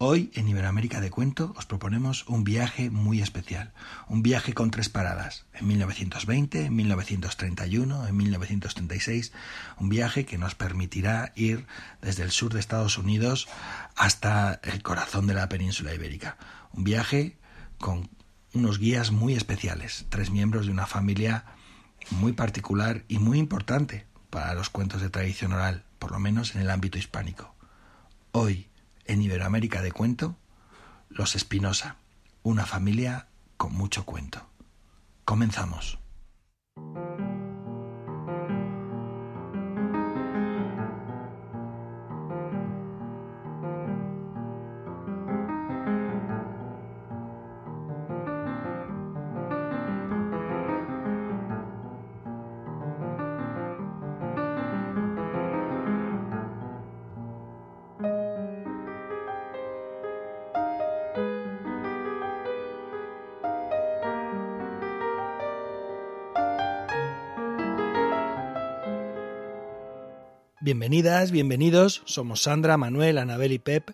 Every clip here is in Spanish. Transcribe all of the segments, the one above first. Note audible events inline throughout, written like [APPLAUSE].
Hoy en Iberoamérica de Cuento os proponemos un viaje muy especial, un viaje con tres paradas, en 1920, en 1931, en 1936, un viaje que nos permitirá ir desde el sur de Estados Unidos hasta el corazón de la península ibérica, un viaje con unos guías muy especiales, tres miembros de una familia muy particular y muy importante para los cuentos de tradición oral, por lo menos en el ámbito hispánico. Hoy, en Iberoamérica de Cuento, los Espinosa, una familia con mucho cuento. Comenzamos. Bienvenidas, bienvenidos, somos Sandra, Manuel, Anabel y Pep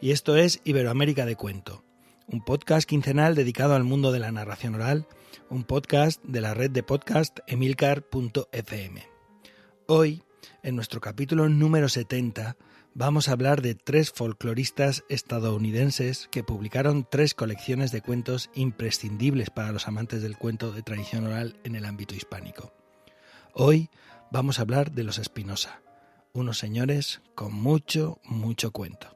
y esto es Iberoamérica de Cuento, un podcast quincenal dedicado al mundo de la narración oral, un podcast de la red de podcast emilcar.fm. Hoy, en nuestro capítulo número 70, vamos a hablar de tres folcloristas estadounidenses que publicaron tres colecciones de cuentos imprescindibles para los amantes del cuento de tradición oral en el ámbito hispánico. Hoy vamos a hablar de los Espinosa unos señores con mucho, mucho cuento.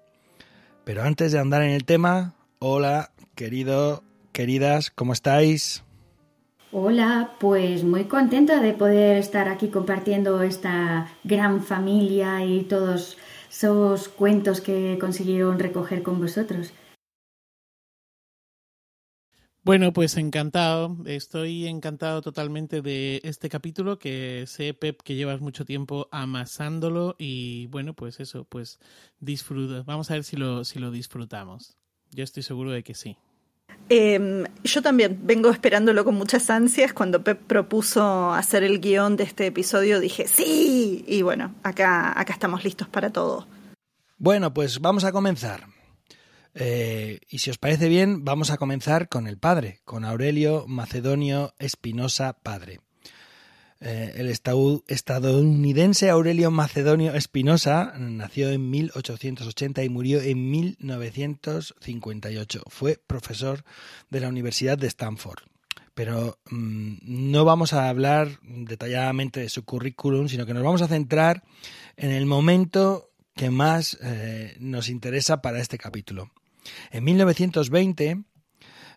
Pero antes de andar en el tema, hola, querido, queridas, ¿cómo estáis? Hola, pues muy contenta de poder estar aquí compartiendo esta gran familia y todos esos cuentos que consiguieron recoger con vosotros. Bueno, pues encantado, estoy encantado totalmente de este capítulo que sé, Pep, que llevas mucho tiempo amasándolo y bueno, pues eso, pues disfruta. Vamos a ver si lo, si lo disfrutamos. Yo estoy seguro de que sí. Em, yo también vengo esperándolo con muchas ansias. Cuando Pep propuso hacer el guion de este episodio dije sí y bueno, acá, acá estamos listos para todo. Bueno, pues vamos a comenzar. Eh, y si os parece bien, vamos a comenzar con el padre, con Aurelio Macedonio Espinosa Padre. Eh, el estadounidense Aurelio Macedonio Espinosa nació en 1880 y murió en 1958. Fue profesor de la Universidad de Stanford. Pero mm, no vamos a hablar detalladamente de su currículum, sino que nos vamos a centrar en el momento que más eh, nos interesa para este capítulo. En 1920,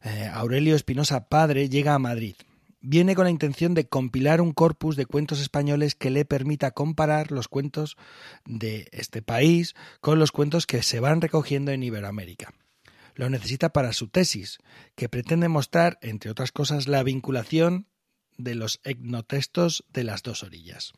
eh, Aurelio Espinosa Padre llega a Madrid. Viene con la intención de compilar un corpus de cuentos españoles que le permita comparar los cuentos de este país con los cuentos que se van recogiendo en Iberoamérica. Lo necesita para su tesis, que pretende mostrar, entre otras cosas, la vinculación de los etnotextos de las dos orillas.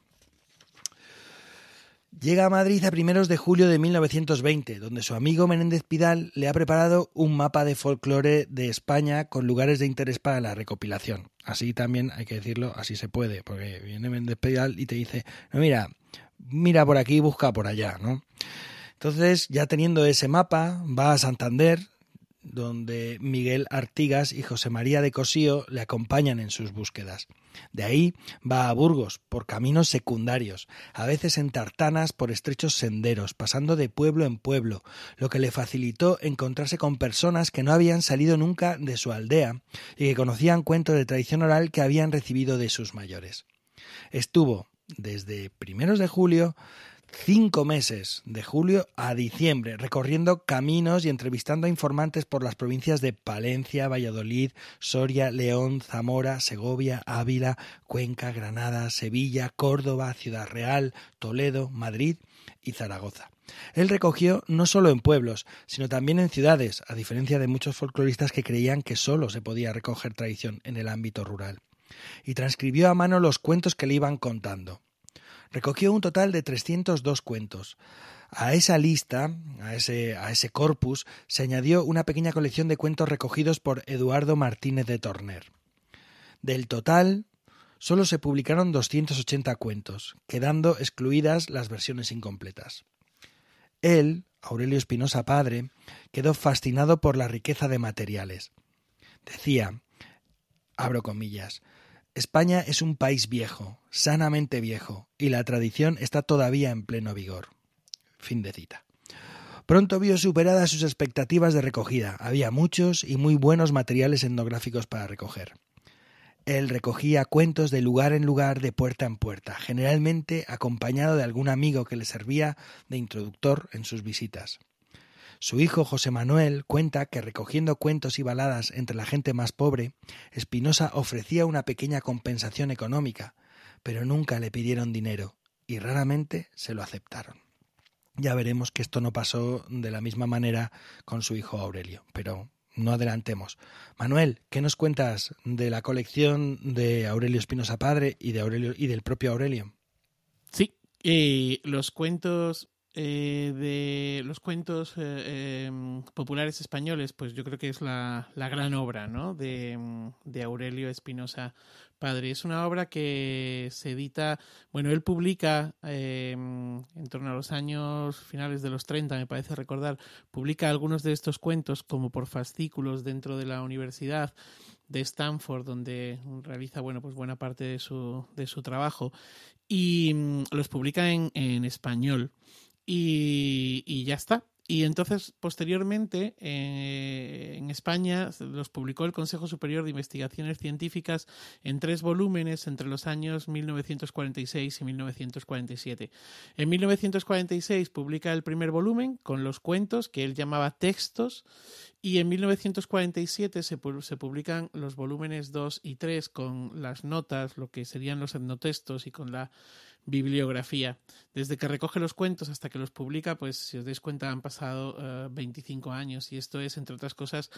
Llega a Madrid a primeros de julio de 1920, donde su amigo Menéndez Pidal le ha preparado un mapa de folclore de España con lugares de interés para la recopilación. Así también hay que decirlo, así se puede, porque viene Menéndez Pidal y te dice, no, mira, mira por aquí, busca por allá, ¿no? Entonces, ya teniendo ese mapa, va a Santander, donde Miguel Artigas y José María de Cosío le acompañan en sus búsquedas. De ahí va a Burgos por caminos secundarios, a veces en tartanas por estrechos senderos, pasando de pueblo en pueblo, lo que le facilitó encontrarse con personas que no habían salido nunca de su aldea y que conocían cuentos de tradición oral que habían recibido de sus mayores. Estuvo desde primeros de julio cinco meses, de julio a diciembre, recorriendo caminos y entrevistando a informantes por las provincias de Palencia, Valladolid, Soria, León, Zamora, Segovia, Ávila, Cuenca, Granada, Sevilla, Córdoba, Ciudad Real, Toledo, Madrid y Zaragoza. Él recogió no solo en pueblos, sino también en ciudades, a diferencia de muchos folcloristas que creían que solo se podía recoger tradición en el ámbito rural. Y transcribió a mano los cuentos que le iban contando. Recogió un total de 302 cuentos. A esa lista, a ese, corpus, se añadió una pequeña colección de cuentos recogidos por Eduardo Martínez de Torner. Del total, solo se publicaron 280 cuentos, quedando excluidas las versiones incompletas. Él, Aurelio Espinosa padre, quedó fascinado por la riqueza de materiales. Decía, abro comillas, España es un país viejo, sanamente viejo, y la tradición está todavía en pleno vigor. Fin de cita. Pronto vio superadas sus expectativas de recogida. Había muchos y muy buenos materiales etnográficos para recoger. Él recogía cuentos de lugar en lugar, de puerta en puerta, generalmente acompañado de algún amigo que le servía de introductor en sus visitas. Su hijo José Manuel cuenta que recogiendo cuentos y baladas entre la gente más pobre, Espinosa ofrecía una pequeña compensación económica, pero nunca le pidieron dinero y raramente se lo aceptaron. Ya veremos que esto no pasó de la misma manera con su hijo Aurelio, pero no adelantemos. Manuel, ¿qué nos cuentas de la colección de Aurelio Espinosa Padre y de Aurelio y del propio Aurelio? Sí, eh, los cuentos eh, de los cuentos eh, em, populares españoles, pues yo creo que es la, la gran obra ¿no? de, de Aurelio Espinosa Padre. Es una obra que se edita, bueno, él publica em, en torno a los años finales de los 30, me parece recordar, publica algunos de estos cuentos como por fascículos dentro de la universidad de Stanford, donde realiza bueno, pues buena parte de su, de su trabajo, y los publica en, en español y, ya está. Y entonces, posteriormente, eh, en España los publicó el Consejo Superior de Investigaciones Científicas en tres volúmenes entre los años 1946 y 1947. En 1946 publica el primer volumen con los cuentos que él llamaba textos y en 1947 se, se publican los volúmenes 2 y 3 con las notas, lo que serían los etnotextos y con la bibliografía. Desde que recoge los cuentos hasta que los publica, pues si os dais cuenta han pasado 25 eh, años y esto es, entre otras cosas,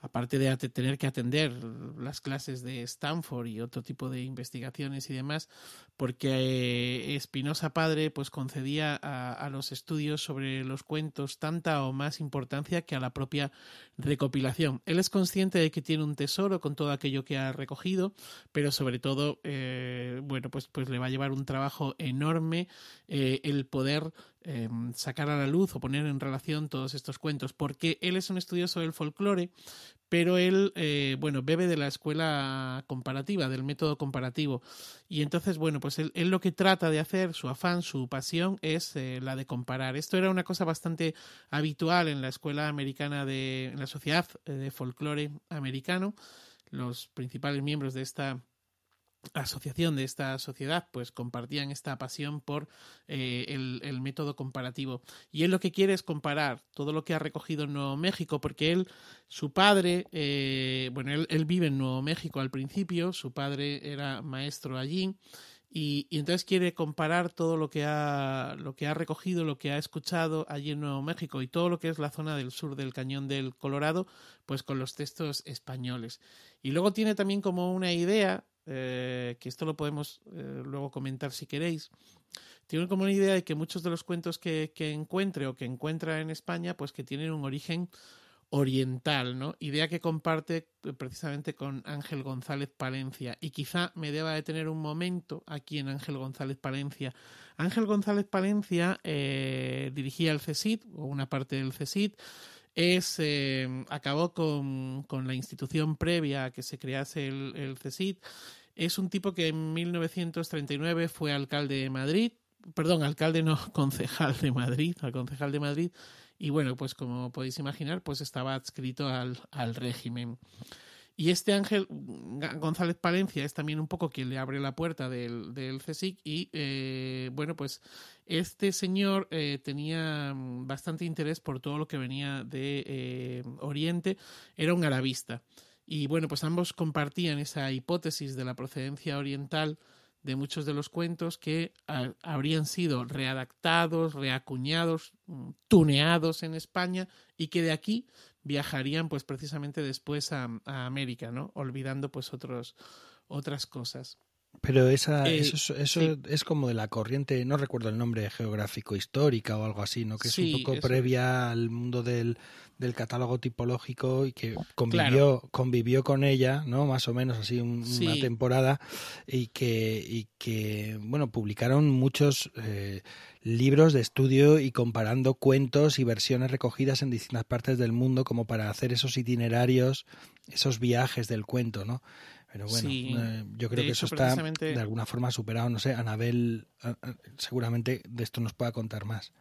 aparte de tener que atender las clases de Stanford y otro tipo de investigaciones y demás, porque eh, Espinosa padre pues concedía a, los estudios sobre los cuentos tanta o más importancia que a la propia recopilación. Él es consciente de que tiene un tesoro con todo aquello que ha recogido, pero sobre todo, eh, bueno, pues, pues le va a llevar un trabajo enorme eh, el poder Em, sacar a la luz o poner en relación todos estos cuentos, porque él es un estudioso del folclore, pero él, eh, bueno, bebe de la escuela comparativa, del método comparativo. Y entonces, bueno, pues él, lo que trata de hacer, su afán, su pasión, es eh, la de comparar. Esto era una cosa bastante habitual en la escuela americana de, en la sociedad eh, de folclore americano. Los principales miembros de esta asociación de esta sociedad pues compartían esta pasión por eh, el, método comparativo. Y él lo que quiere es comparar todo lo que ha recogido en Nuevo México porque él su padre eh, bueno él, vive en Nuevo México al principio su padre era maestro allí y, y, entonces quiere comparar todo lo que ha lo que ha recogido lo que ha escuchado allí en Nuevo México y todo lo que es la zona del sur del cañón del Colorado pues con los textos españoles. Y luego tiene también como una idea eh, que esto lo podemos eh, luego comentar si queréis, tiene como una idea de que muchos de los cuentos que, encuentre o que encuentra en España, pues que tienen un origen oriental, ¿no? Idea que comparte eh, precisamente con Ángel González Palencia. Y quizá me deba de tener un momento aquí en Ángel González Palencia. Ángel González Palencia dirigía el CESID, o una parte del CESID, es, acabó con, con, la institución previa a que se crease el, el es un tipo que en 1939 fue alcalde de Madrid, perdón, alcalde no, [LAUGHS] concejal de Madrid, al concejal de Madrid, y bueno, pues como podéis imaginar, pues estaba adscrito al, al régimen. Y este Ángel González Palencia es también un poco quien le abre la puerta del, del CSIC y eh, bueno, pues este señor eh, tenía bastante interés por todo lo que venía de eh, Oriente, era un arabista. Y bueno, pues ambos compartían esa hipótesis de la procedencia oriental de muchos de los cuentos que habrían sido readaptados, reacuñados, mm, tuneados en España y que de aquí viajarían pues precisamente después a, América, ¿no? Olvidando pues otros, otras cosas. Pero esa, eh, eso, eso es como de la corriente, no recuerdo el nombre, geográfico histórica o algo así, ¿no? Que es un poco previa al mundo del, del catálogo tipológico y que convivió, convivió con ella, ¿no? Más o menos así una temporada y que, y que, bueno, publicaron muchos eh, libros de estudio y comparando cuentos y versiones recogidas en distintas partes del mundo como para hacer esos itinerarios, esos viajes del cuento, ¿no? Pero bueno, eh, yo creo que eso está de alguna forma superado. No sé, Anabel seguramente de esto nos pueda contar más.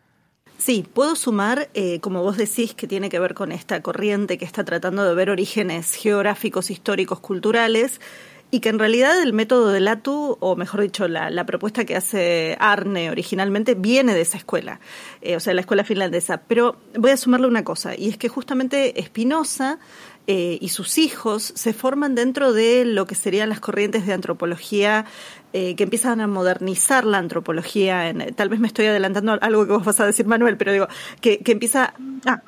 Sí, puedo sumar, eh, como vos decís, que tiene que ver con esta corriente que está tratando de ver orígenes geográficos, históricos, culturales, y que en realidad el método de Latu, o mejor dicho, la, propuesta que hace Arne originalmente, viene de esa escuela, eh, o sea, la escuela finlandesa. Pero voy a sumarle una cosa, y es que justamente Spinoza eh, y sus hijos se forman dentro de lo que serían las corrientes de antropología eh, que empiezan a modernizar la antropología. En, tal vez me estoy adelantando algo que vos vas a decir, Manuel, pero digo, que, que empieza... Ah,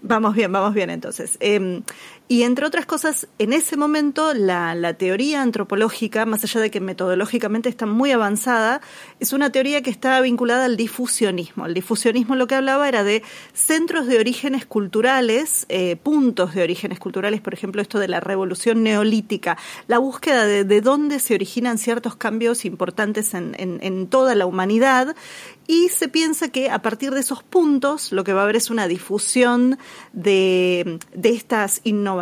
vamos bien, vamos bien entonces. Eh, y entre otras cosas, en ese momento la, la, teoría antropológica, más allá de que metodológicamente está muy avanzada, es una teoría que está vinculada al difusionismo. El difusionismo lo que hablaba era de centros de orígenes culturales, eh, puntos de orígenes culturales, por ejemplo, esto de la revolución neolítica, la búsqueda de, de dónde se originan ciertos cambios importantes en, en, en toda la humanidad y se piensa que a partir de esos puntos lo que va a haber es una difusión de, de estas innovaciones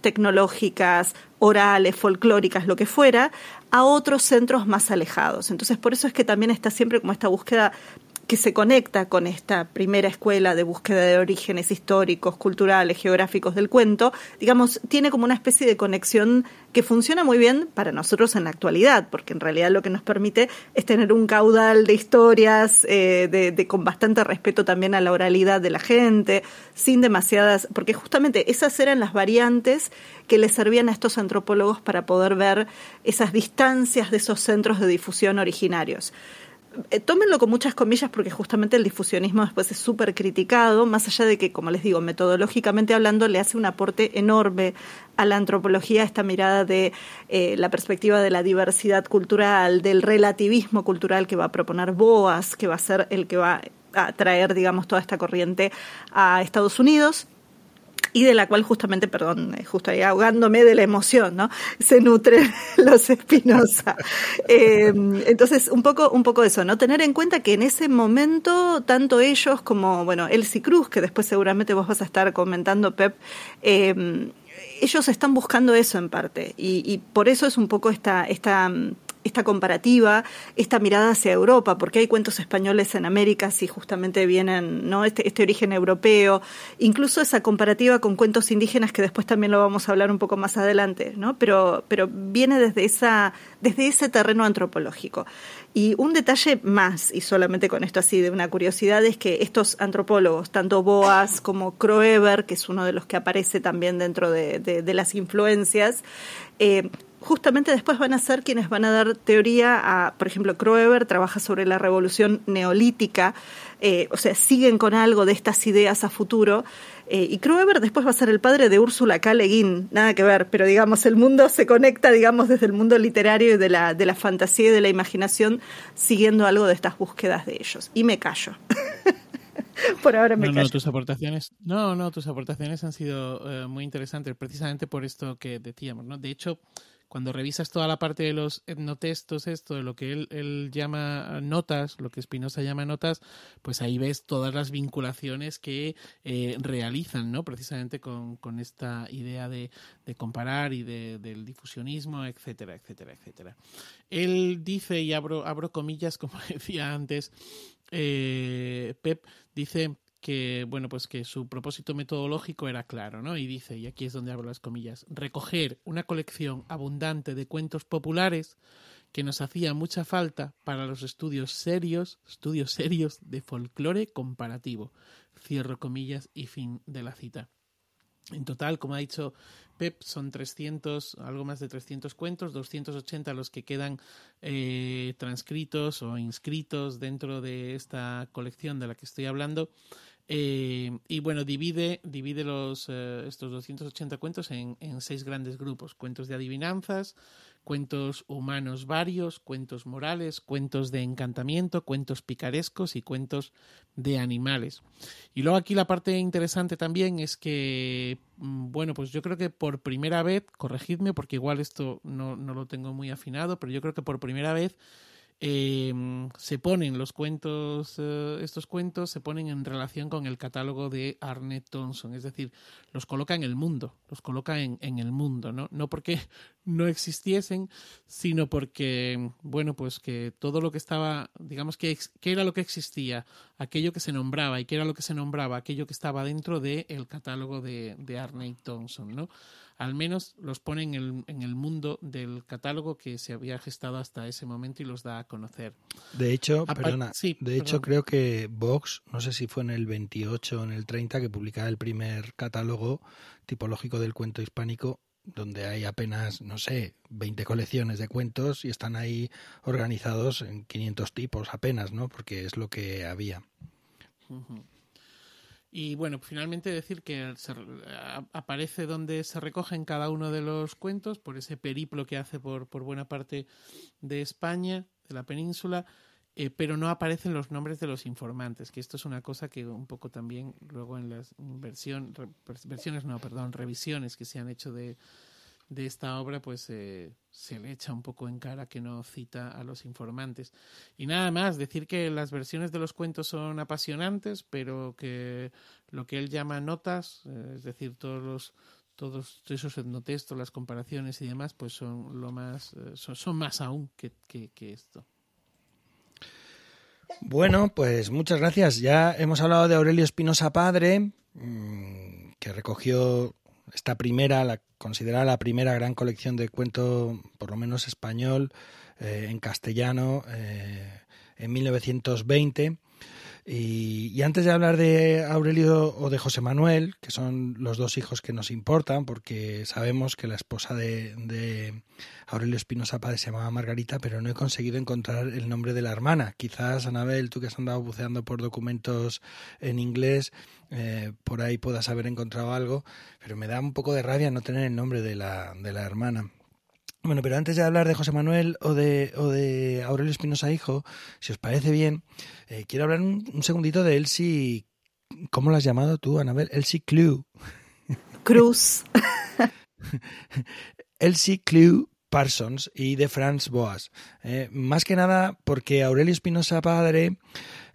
tecnológicas, orales, folclóricas, lo que fuera, a otros centros más alejados. Entonces, por eso es que también está siempre como esta búsqueda que se conecta con esta primera escuela de búsqueda de orígenes históricos, culturales, geográficos del cuento, digamos, tiene como una especie de conexión que funciona muy bien para nosotros en la actualidad, porque en realidad lo que nos permite es tener un caudal de historias eh, de, con bastante respeto también a la oralidad de la gente, sin demasiadas, porque justamente esas eran las variantes que le servían a estos antropólogos para poder ver esas distancias de esos centros de difusión originarios. Eh, tómenlo con muchas comillas porque justamente el difusionismo después es súper criticado, más allá de que, como les digo, metodológicamente hablando, le hace un aporte enorme a la antropología esta mirada de eh, la perspectiva de la diversidad cultural, del relativismo cultural que va a proponer Boas, que va a ser el que va a traer, digamos, toda esta corriente a Estados Unidos y de la cual justamente, perdón, eh, justo ahí ahogándome de la emoción, ¿no? Se nutren [LAUGHS] los Espinosa. Eh, entonces, un poco, un poco eso, ¿no? Tener en cuenta que en ese momento, tanto ellos como, bueno, Elsie Cruz, que después seguramente vos vas a estar comentando, Pep, eh, ellos están buscando eso en parte. Y, y por eso es un poco esta, esta esta comparativa, esta mirada hacia Europa, porque hay cuentos españoles en América si justamente vienen, ¿no? Este, este origen europeo, incluso esa comparativa con cuentos indígenas que después también lo vamos a hablar un poco más adelante, ¿no? Pero, pero viene desde esa, desde ese terreno antropológico. Y un detalle más, y solamente con esto así de una curiosidad, es que estos antropólogos, tanto Boas como Kroeber, que es uno de los que aparece también dentro de, de, las influencias, eh, justamente después van a ser quienes van a dar teoría a, por ejemplo, Kroeber trabaja sobre la revolución neolítica, eh, o sea, siguen con algo de estas ideas a futuro. Eh, y Kroeber después va a ser el padre de Úrsula K. Le Guin, nada que ver, pero digamos, el mundo se conecta, digamos, desde el mundo literario y de la, de la fantasía y de la imaginación, siguiendo algo de estas búsquedas de ellos. Y me callo. [LAUGHS] por ahora me no, callo. No, tus aportaciones, no, no, tus aportaciones han sido eh, muy interesantes, precisamente por esto que decíamos, ¿no? De hecho, cuando revisas toda la parte de los etnotextos, esto, de lo que él, llama notas, lo que Spinoza llama notas, pues ahí ves todas las vinculaciones que eh, realizan, ¿no? Precisamente con, esta idea de, de comparar y de, del difusionismo, etcétera, etcétera, etcétera. Él dice, y abro, abro comillas, como [LAUGHS] decía antes, eh, Pep, dice que bueno pues que su propósito metodológico era claro no y dice y aquí es donde abro las comillas recoger una colección abundante de cuentos populares que nos hacía mucha falta para los estudios serios estudios serios de folclore comparativo. Cierro comillas y fin de la cita. En total, como ha dicho Pep, son 300, algo más de 300 cuentos, 280 los que quedan eh, transcritos o inscritos dentro de esta colección de la que estoy hablando Eh, y bueno, divide, divide los, eh, estos 280 cuentos en, en, seis grandes grupos. Cuentos de adivinanzas, cuentos humanos varios, cuentos morales, cuentos de encantamiento, cuentos picarescos y cuentos de animales. Y luego aquí la parte interesante también es que, mm, bueno, pues yo creo que por primera vez, corregidme porque igual esto no, no lo tengo muy afinado, pero yo creo que por primera vez eh, se ponen los cuentos, eh, estos cuentos se ponen en relación con el catálogo de Arnett Thompson, es decir, los coloca en el mundo, los coloca en, el mundo, ¿no? No porque [LAUGHS] no existiesen, sino porque, bueno, pues que todo lo que estaba, digamos que, que era lo que existía, aquello que se nombraba y que era lo que se nombraba, aquello que estaba dentro del el catálogo de, de Arnett Thompson, ¿no? Al menos los pone en el, en el mundo del catálogo que se había gestado hasta ese momento y los da a conocer. De hecho, perdona, de hecho creo que Vox, no sé si fue en el 28 o en el 30 que publicaba el primer catálogo tipológico del cuento hispánico donde hay apenas, no sé, 20 colecciones de cuentos y están ahí organizados en 500 tipos apenas, ¿no? Porque es lo que había. Y bueno, finalmente decir que se, aparece donde se recogen cada uno de los cuentos por ese periplo que hace por, por buena parte de España, de la península, eh, pero no aparecen los nombres de los informantes, que esto es una cosa que un poco también luego en las versión, versiones, no, perdón, revisiones que se han hecho de, de esta obra, pues eh, se le echa un poco en cara que no cita a los informantes. Y nada más, decir que las versiones de los cuentos son apasionantes, pero que lo que él llama notas, eh, es decir, todos los todos esos etnotextos, las comparaciones y demás, pues son lo más eh, son, son, más aún que, que, que esto. Bueno, pues muchas gracias. Ya hemos hablado de Aurelio Espinosa Padre, mm, que recogió esta primera, la considerada la primera gran colección de cuento, por lo menos español, eh, en castellano, eh, en 1920. Y, y, antes de hablar de Aurelio o de José Manuel, que son los dos hijos que nos importan, porque sabemos que la esposa de, de Aurelio Espinosa Páez se llamaba Margarita, pero no he conseguido encontrar el nombre de la hermana. Quizás, Anabel, tú que has andado buceando por documentos en inglés, eh, por ahí puedas haber encontrado algo, pero me da un poco de rabia no tener el nombre de la, de la hermana. Bueno, pero antes de hablar de José Manuel o de, o de Aurelio Espinosa Hijo, si os parece bien, eh, quiero hablar un, un, segundito de Elsie. ¿Cómo lo has llamado tú, Anabel? Elsie Clue. Cruz. [LAUGHS] Elsie Clue Parsons y de Franz Boas. Eh, más que nada porque Aurelio Espinosa Padre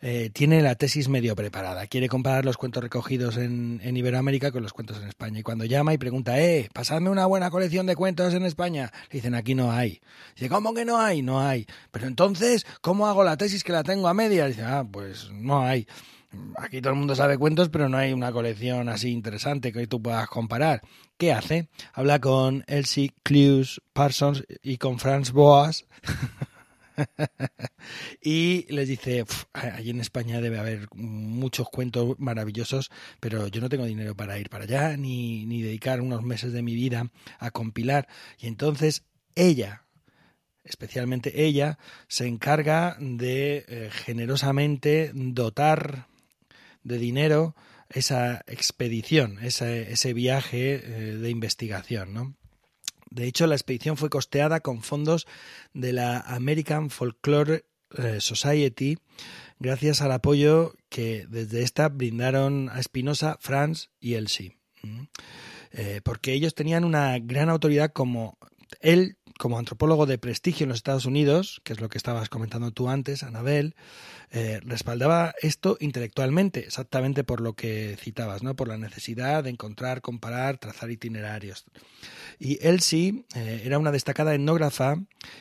eh, tiene la tesis medio preparada. Quiere comparar los cuentos recogidos en, en, Iberoamérica con los cuentos en España. Y cuando llama y pregunta, eh, pasadme una buena colección de cuentos en España, le dicen, aquí no hay. Dice, ¿cómo que no hay? No hay. Pero entonces, ¿cómo hago la tesis que la tengo a media? Dice, ah, pues no hay. Aquí todo el mundo sabe cuentos, pero no hay una colección así interesante que tú puedas comparar. ¿Qué hace? Habla con Elsie Clues Parsons y con Franz Boas. [LAUGHS] y les dice, allí en España debe haber muchos cuentos maravillosos, pero yo no tengo dinero para ir para allá, ni, ni dedicar unos meses de mi vida a compilar. Y entonces ella, especialmente ella, se encarga de eh, generosamente dotar de dinero esa expedición, ese, ese viaje eh, de investigación, ¿no? De hecho, la expedición fue costeada con fondos de la American Folklore eh, Society, gracias al apoyo que desde esta brindaron a Espinosa, Franz y Elsie. Eh, porque ellos tenían una gran autoridad como él como antropólogo de prestigio en los Estados Unidos, que es lo que estabas comentando tú antes, Anabel, eh, respaldaba esto intelectualmente, exactamente por lo que citabas, ¿no? Por la necesidad de encontrar, comparar, trazar itinerarios. Y Elsie eh, era una destacada etnógrafa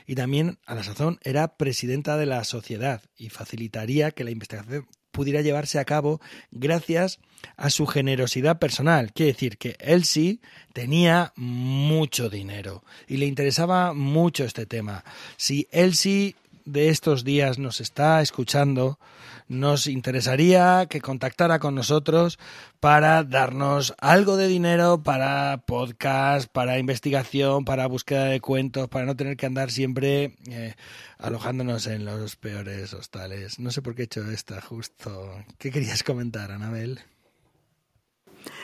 y también, a la sazón, era presidenta de la sociedad y facilitaría que la investigación pudiera llevarse a cabo gracias a su generosidad personal. Quiere decir que Elsie tenía mucho dinero y le interesaba mucho este tema. Si Elsie de estos días nos está escuchando, nos interesaría que contactara con nosotros para darnos algo de dinero para podcast, para investigación, para búsqueda de cuentos, para no tener que andar siempre eh, alojándonos en los peores hostales. No sé por qué he hecho esta justo. ¿Qué querías comentar, Anabel?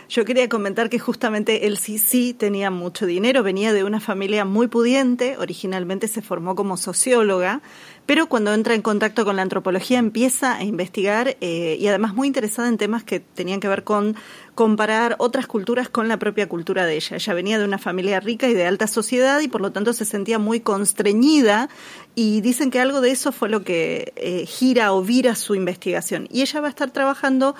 Yo quería comentar que justamente él sí, sí tenía mucho dinero, venía de una familia muy pudiente, originalmente se formó como socióloga, pero cuando entra en contacto con la antropología empieza a investigar eh, y además muy interesada en temas que tenían que ver con comparar otras culturas con la propia cultura de ella. Ella venía de una familia rica y de alta sociedad y por lo tanto se sentía muy constreñida y dicen que algo de eso fue lo que eh, gira o vira su investigación. Y ella va a estar trabajando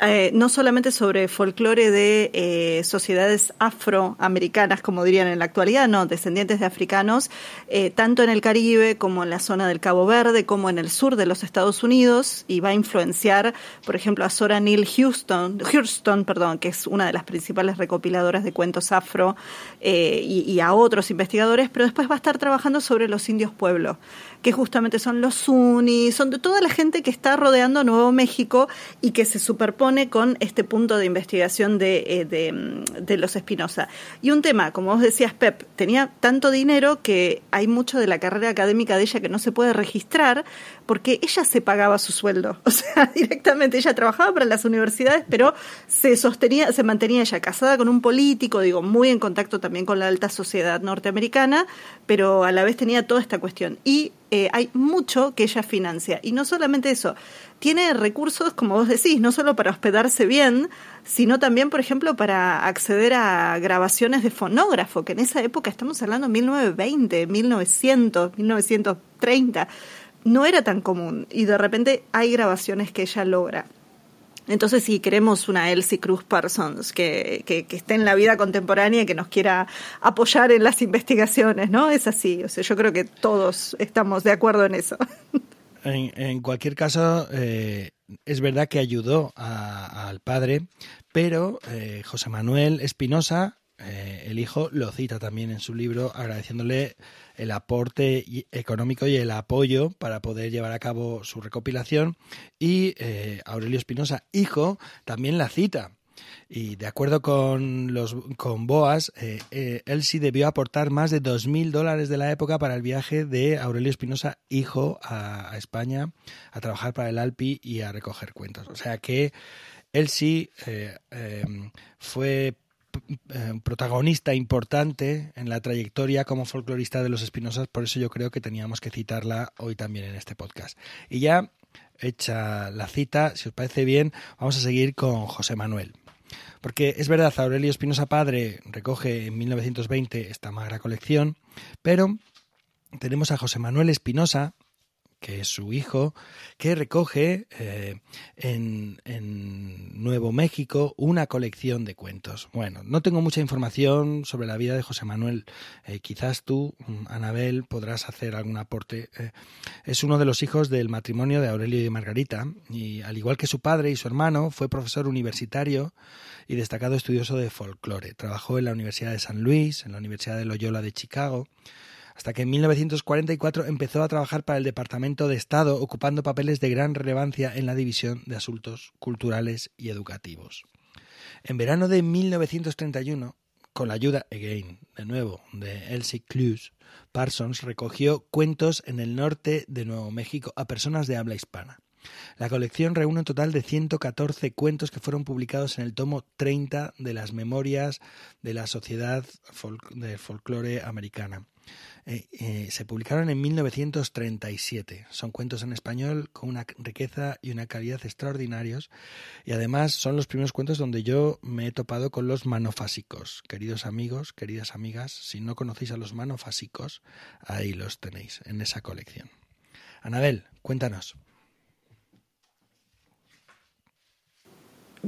eh, no solamente sobre folclore de eh, sociedades afroamericanas, como dirían en la actualidad, no, descendientes de africanos, eh, tanto en el Caribe como en la zona del Cabo Verde, como en el sur de los Estados Unidos, y va a influenciar, por ejemplo, a Sora Neil Houston, Houston perdón, que es una de las principales recopiladoras de cuentos afro, y, y, a otros investigadores, pero después va a estar trabajando sobre los indios pueblos que justamente son los Sunnis, son de toda la gente que está rodeando Nuevo México y que se superpone con este punto de investigación de, eh, de, los Espinosa. Y un tema, como vos decías, Pep, tenía tanto dinero que hay mucho de la carrera académica de ella que no se puede registrar porque ella se pagaba su sueldo. [LAUGHS] O sea, directamente ella trabajaba para las universidades, pero se sostenía, se mantenía ella casada con un político, digo, muy en contacto también con la alta sociedad norteamericana, pero a la vez tenía toda esta cuestión. Y eh, hay mucho que ella financia. Y no solamente eso, tiene recursos, como vos decís, no solo para hospedarse bien, sino también, por ejemplo, para acceder a grabaciones de fonógrafo, que en esa época estamos hablando de 1920, 1900, 1930, no era tan común. Y de repente hay grabaciones que ella logra. Entonces, si queremos una Elsie Cruz Parsons que, que, esté en la vida contemporánea y que nos quiera apoyar en las investigaciones, ¿no? Es así. O sea, yo creo que todos estamos de acuerdo en eso. [LAUGHS] En, cualquier caso, eh, es verdad que ayudó al padre, pero eh, José Manuel Espinosa, eh, el hijo, lo cita también en su libro agradeciéndole el aporte económico y el apoyo para poder llevar a cabo su recopilación. Y eh, Aurelio Espinosa, hijo, también la cita. Y de acuerdo con, los, con Boas, eh, eh, él sí debió aportar más de 2.000 dólares de la época para el viaje de Aurelio Espinosa, hijo, a, España, a trabajar para el Alpi y a recoger cuentos. O sea que él sí fue eh, protagonista importante en la trayectoria como folclorista de los Espinosas, por eso yo creo que teníamos que citarla hoy también en este podcast. Y ya hecha la cita, si os parece bien, vamos a seguir con José Manuel. Porque es verdad, Aurelio Espinosa Padre recoge en 1920 esta magra colección, pero tenemos a José Manuel Espinosa, que es su hijo, que recoge eh, en, Nuevo México una colección de cuentos. Bueno, no tengo mucha información sobre la vida de José Manuel. Eh, quizás tú, mm, Anabel, podrás hacer algún aporte. Eh, es uno de los hijos del matrimonio de Aurelio y Margarita, y al igual que su padre y su hermano, fue profesor universitario y destacado estudioso de folclore. Trabajó en la Universidad de San Luis, en la Universidad de Loyola de Chicago hasta que en 1944 empezó a trabajar para el Departamento de Estado, ocupando papeles de gran relevancia en la División de Asuntos Culturales y Educativos. En verano de 1931, con la ayuda, de nuevo, de Elsie Clues, Parsons recogió cuentos en el norte de Nuevo México a personas de habla hispana. La colección reúne un total de 114 cuentos que fueron publicados en el tomo 30 de las Memorias de la Sociedad de Folclore Americana. Eh, eh, se publicaron en 1937. Son cuentos en español con una riqueza y una calidad extraordinarios y además son los primeros cuentos donde yo me he topado con los manofásicos. Queridos amigos, queridas amigas, si no conocéis a los manofásicos, ahí los tenéis en esa colección. Anabel, cuéntanos.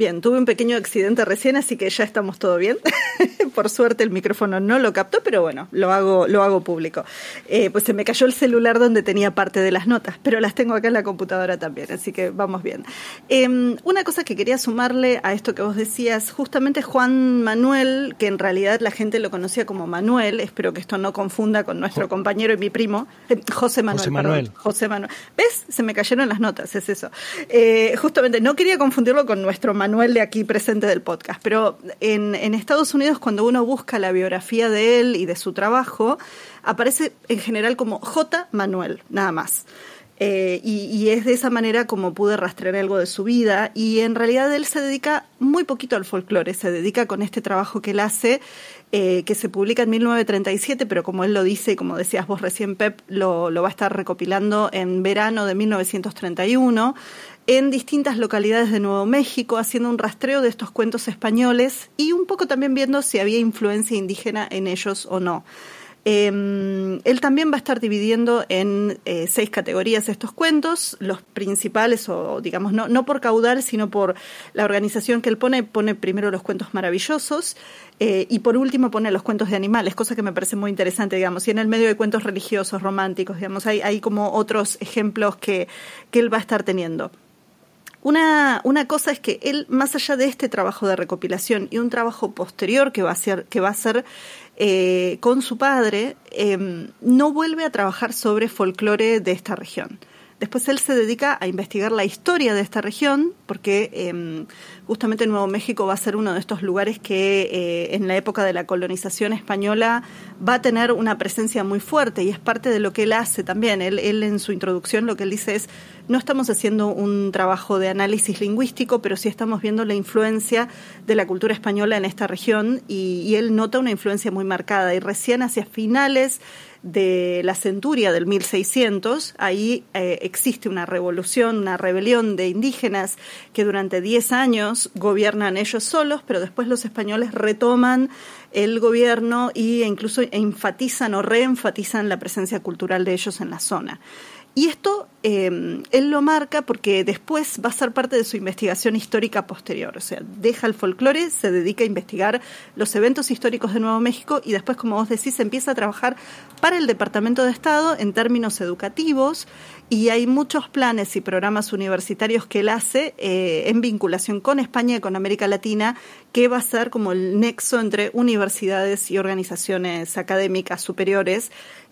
Bien, tuve un pequeño accidente recién, así que ya estamos todo bien. [LAUGHS] Por suerte el micrófono no lo captó, pero bueno, lo hago, lo hago público. Eh, pues se me cayó el celular donde tenía parte de las notas, pero las tengo acá en la computadora también, así que vamos bien. Em, una cosa que quería sumarle a esto que vos decías, justamente Juan Manuel, que en realidad la gente lo conocía como Manuel, espero que esto no confunda con nuestro compañero y mi primo, eh, José Manuel. José Manuel. José Manuel. ¿Ves? Se me cayeron las notas, es eso. Eh, justamente, no quería confundirlo con nuestro Manuel de aquí presente del podcast, pero en, Estados Unidos cuando uno busca la biografía de él y de su trabajo, aparece en general como J. Manuel, nada más. Eh, y, es de esa manera como pude rastrear algo de su vida. Y en realidad él se dedica muy poquito al folclore, se dedica con este trabajo que él hace, eh, que se publica en 1937, pero como él lo dice, y como decías vos recién, Pep, lo va a estar recopilando en verano de 1931 en distintas localidades de Nuevo México, haciendo un rastreo de estos cuentos españoles y un poco también viendo si había influencia indígena en ellos o no. Em, él también va a estar dividiendo en eh, seis categorías estos cuentos, los principales, o digamos, no, no por caudal, sino por la organización que él pone, pone primero los cuentos maravillosos eh, y por último pone los cuentos de animales, cosa que me parece muy interesante, digamos, y en el medio de cuentos religiosos, románticos, digamos, hay, hay como otros ejemplos que, que él va a estar teniendo. Una, una, cosa es que él, más allá de este trabajo de recopilación y un trabajo posterior que va a ser, que va a ser eh, con su padre, em, no vuelve a trabajar sobre folclore de esta región. Después él se dedica a investigar la historia de esta región, porque em, justamente Nuevo México va a ser uno de estos lugares que eh, en la época de la colonización española va a tener una presencia muy fuerte y es parte de lo que él hace también. Él, en su introducción lo que él dice es, no estamos haciendo un trabajo de análisis lingüístico, pero sí estamos viendo la influencia de la cultura española en esta región y, él nota una influencia muy marcada y recién hacia finales de la centuria del 1600, ahí eh, existe una revolución, una rebelión de indígenas que durante 10 años gobiernan ellos solos, pero después los españoles retoman el gobierno e incluso enfatizan o reenfatizan la presencia cultural de ellos en la zona. Y esto eh, él lo marca porque después va a ser parte de su investigación histórica posterior. O sea, deja el folclore, se dedica a investigar los eventos históricos de Nuevo México y después, como vos decís, empieza a trabajar para el Departamento de Estado en términos educativos y hay muchos planes y programas universitarios que él hace eh, en vinculación con España y con América Latina, que va a ser como el nexo entre universidades y organizaciones académicas superiores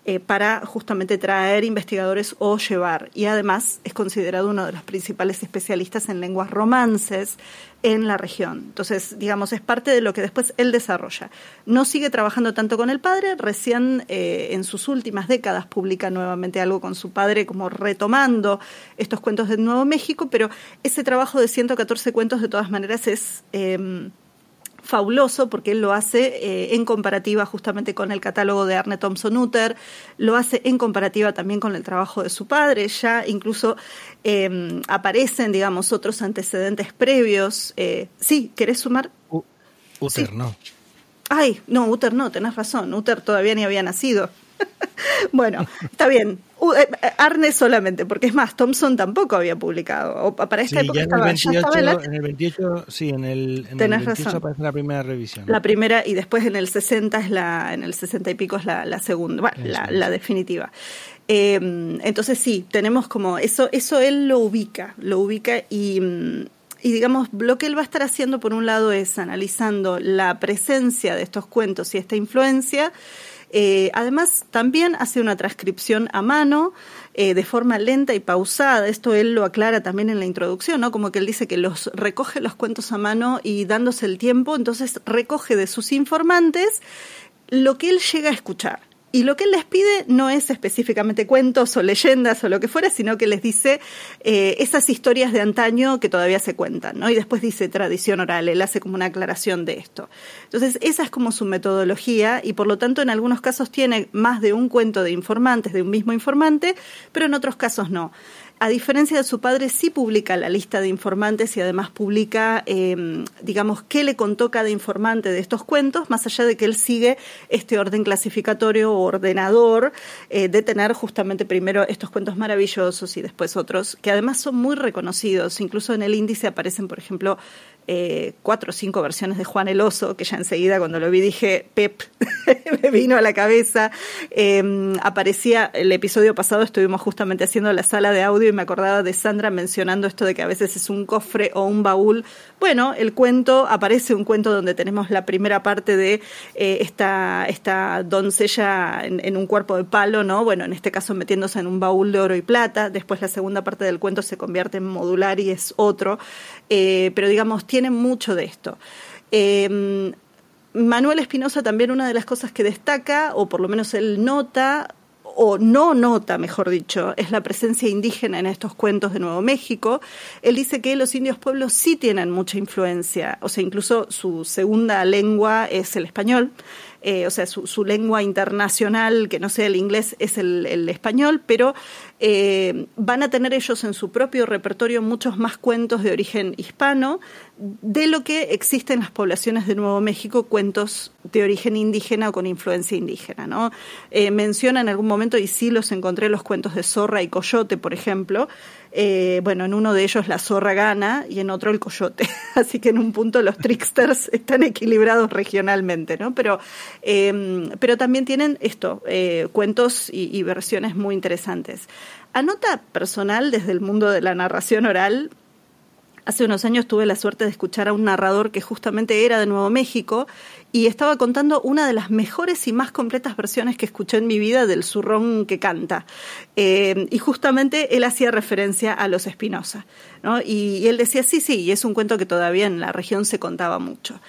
eh, para justamente traer investigadores o llevar. Y además es considerado uno de los principales especialistas en lenguas romances en la región. Entonces, digamos, es parte de lo que después él desarrolla. No sigue trabajando tanto con el padre, recién eh, en sus últimas décadas publica nuevamente algo con su padre, como retomando estos cuentos de Nuevo México, pero ese trabajo de 114 cuentos de todas maneras es... Eh, fabuloso porque él lo hace eh, en comparativa justamente con el catálogo de Arne Thompson Utter, lo hace en comparativa también con el trabajo de su padre, ya incluso em, aparecen, digamos, otros antecedentes previos. Eh, sí, ¿querés sumar? Utter, no. Ay, no, Utter no, tenés razón, Utter todavía ni había nacido. [LAUGHS] bueno, está bien. Eh, eh, Arne solamente, porque es más, Thompson tampoco había publicado. para esta época en, el 28, en el 28, sí, en el, en el 28 aparece la primera revisión. La primera, y después en el 60 es la, en el 60 y pico es la, la segunda, bueno, la, la, definitiva. Eh, entonces sí, tenemos como, eso, eso él lo ubica, lo ubica y, y digamos, lo que él va a estar haciendo por un lado es analizando la presencia de estos cuentos y esta influencia, eh, además, también hace una transcripción a mano, eh, de forma lenta y pausada. Esto él lo aclara también en la introducción, ¿no? Como que él dice que los recoge los cuentos a mano y dándose el tiempo, entonces recoge de sus informantes lo que él llega a escuchar. Y lo que él les pide no es específicamente cuentos o leyendas o lo que fuera, sino que les dice eh, esas historias de antaño que todavía se cuentan, ¿no? Y después dice tradición oral, él hace como una aclaración de esto. Entonces, esa es como su metodología y por lo tanto en algunos casos tiene más de un cuento de informantes, de un mismo informante, pero en otros casos no a diferencia de su padre, sí publica la lista de informantes y además publica, em, digamos, qué le contó cada informante de estos cuentos, más allá de que él sigue este orden clasificatorio o ordenador eh, de tener justamente primero estos cuentos maravillosos y después otros, que además son muy reconocidos. Incluso en el índice aparecen, por ejemplo, eh, cuatro o cinco versiones de Juan el Oso, que ya enseguida cuando lo vi dije, Pep, [LAUGHS] me vino a la cabeza. Em, aparecía, el episodio pasado estuvimos justamente haciendo la sala de audio y me acordaba de Sandra mencionando esto de que a veces es un cofre o un baúl. Bueno, el cuento, aparece un cuento donde tenemos la primera parte de eh, esta, esta doncella en, en un cuerpo de palo, ¿no? Bueno, en este caso metiéndose en un baúl de oro y plata. Después la segunda parte del cuento se convierte en modular y es otro. Eh, pero digamos, tiene mucho de esto. Eh, Manuel Espinosa también una de las cosas que destaca, o por lo menos él nota, o no nota, mejor dicho, es la presencia indígena en estos cuentos de Nuevo México. Él dice que los indios pueblos sí tienen mucha influencia, o sea, incluso su segunda lengua es el español. Eh, o sea, su, lengua internacional, que no sea el inglés, es el, español, pero eh, van a tener ellos en su propio repertorio muchos más cuentos de origen hispano de lo que existen en las poblaciones de Nuevo México, cuentos de origen indígena o con influencia indígena. ¿no? Eh, menciona en algún momento, y sí los encontré, los cuentos de Zorra y Coyote, por ejemplo, eh, bueno, en uno de ellos la zorra gana y en otro el coyote. [LAUGHS] Así que en un punto los tricksters [LAUGHS] están equilibrados regionalmente, ¿no? Pero, pero también tienen esto, cuentos y versiones muy interesantes. A nota personal desde el mundo de la narración oral, Hace unos años tuve la suerte de escuchar a un narrador que justamente era de Nuevo México y estaba contando una de las mejores y más completas versiones que escuché en mi vida del zurrón que canta. Eh, y justamente él hacía referencia a los Espinosa. ¿no? Y, él decía, sí, sí, y es un cuento que todavía en la región se contaba mucho.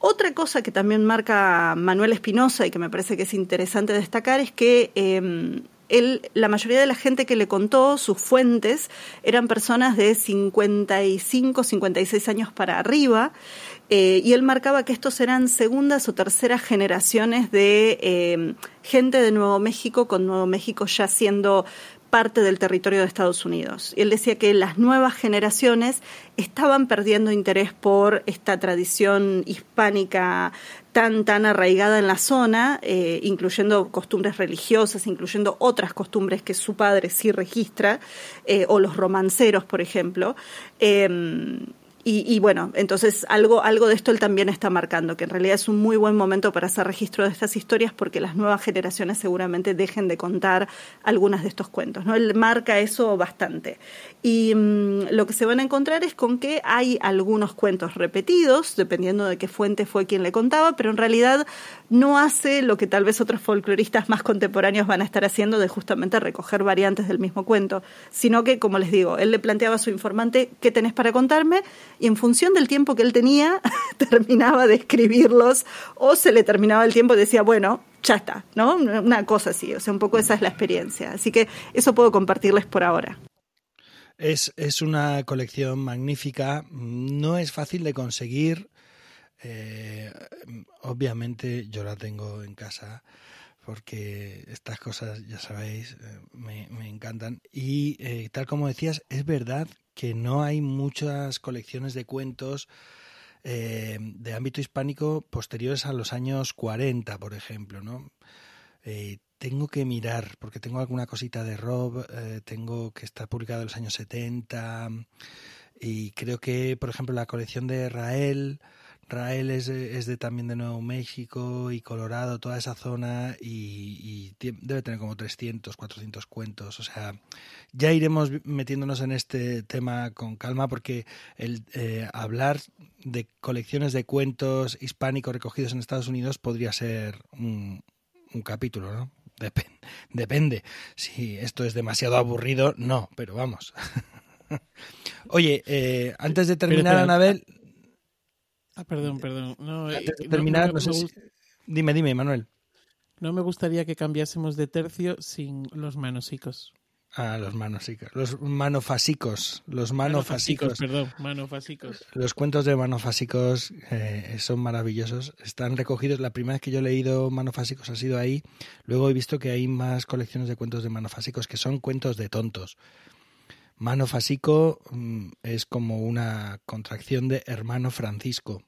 Otra cosa que también marca Manuel Espinosa y que me parece que es interesante destacar es que eh, él, la mayoría de la gente que le contó, sus fuentes, eran personas de 55, 56 años para arriba, eh, y él marcaba que estos eran segundas o terceras generaciones de eh, gente de Nuevo México, con Nuevo México ya siendo parte del territorio de Estados Unidos. Él decía que las nuevas generaciones estaban perdiendo interés por esta tradición hispánica tan, tan arraigada en la zona, eh, incluyendo costumbres religiosas, incluyendo otras costumbres que su padre sí registra, eh, o los romanceros, por ejemplo. Eh, y, bueno, entonces algo, algo de esto él también está marcando, que en realidad es un muy buen momento para hacer registro de estas historias porque las nuevas generaciones seguramente dejen de contar algunas de estos cuentos. ¿no? Él marca eso bastante. Y mm, lo que se van a encontrar es con que hay algunos cuentos repetidos, dependiendo de qué fuente fue quien le contaba, pero en realidad no hace lo que tal vez otros folcloristas más contemporáneos van a estar haciendo de justamente recoger variantes del mismo cuento, sino que, como les digo, él le planteaba a su informante qué tenés para contarme y en función del tiempo que él tenía, [LAUGHS] terminaba de escribirlos o se le terminaba el tiempo y decía, bueno, ya está, ¿no? Una cosa así, o sea, un poco esa es la experiencia. Así que eso puedo compartirles por ahora. Es, es una colección magnífica, no es fácil de conseguir. Eh, obviamente yo la tengo en casa porque estas cosas, ya sabéis, eh, me, me encantan. Y eh, tal como decías, es verdad que no hay muchas colecciones de cuentos de ámbito hispánico posteriores a los años 40, por ejemplo, ¿no? Eh, tengo que mirar, porque tengo alguna cosita de Rob, eh, tengo que está publicado en los años 70, y creo que, por ejemplo, la colección de Rael, Rael es, es de, también de Nuevo México y Colorado, toda esa zona, y, y, debe tener como 300, 400 cuentos. O sea, ya iremos metiéndonos en este tema con calma porque el eh, hablar de colecciones de cuentos hispánicos recogidos en Estados Unidos podría ser un, un capítulo, ¿no? Depende, depende. Si esto es demasiado aburrido, no, pero vamos. [LAUGHS] Oye, eh, antes de terminar, Anabel, Ah, perdón, perdón. No, Antes de terminar, no, no, no sé si... Dime, dime, Manuel. No me gustaría que cambiásemos de tercio sin los manosicos. Ah, los manosicos. Los manofásicos. Los. Perdón. Los cuentos de manofásicos eh, son maravillosos. Están recogidos. La primera vez que yo he leído manofásicos ha sido ahí. Luego he visto que hay más colecciones de cuentos de manofásicos que son cuentos de tontos. Manofásico mm, es como una contracción de hermano Francisco.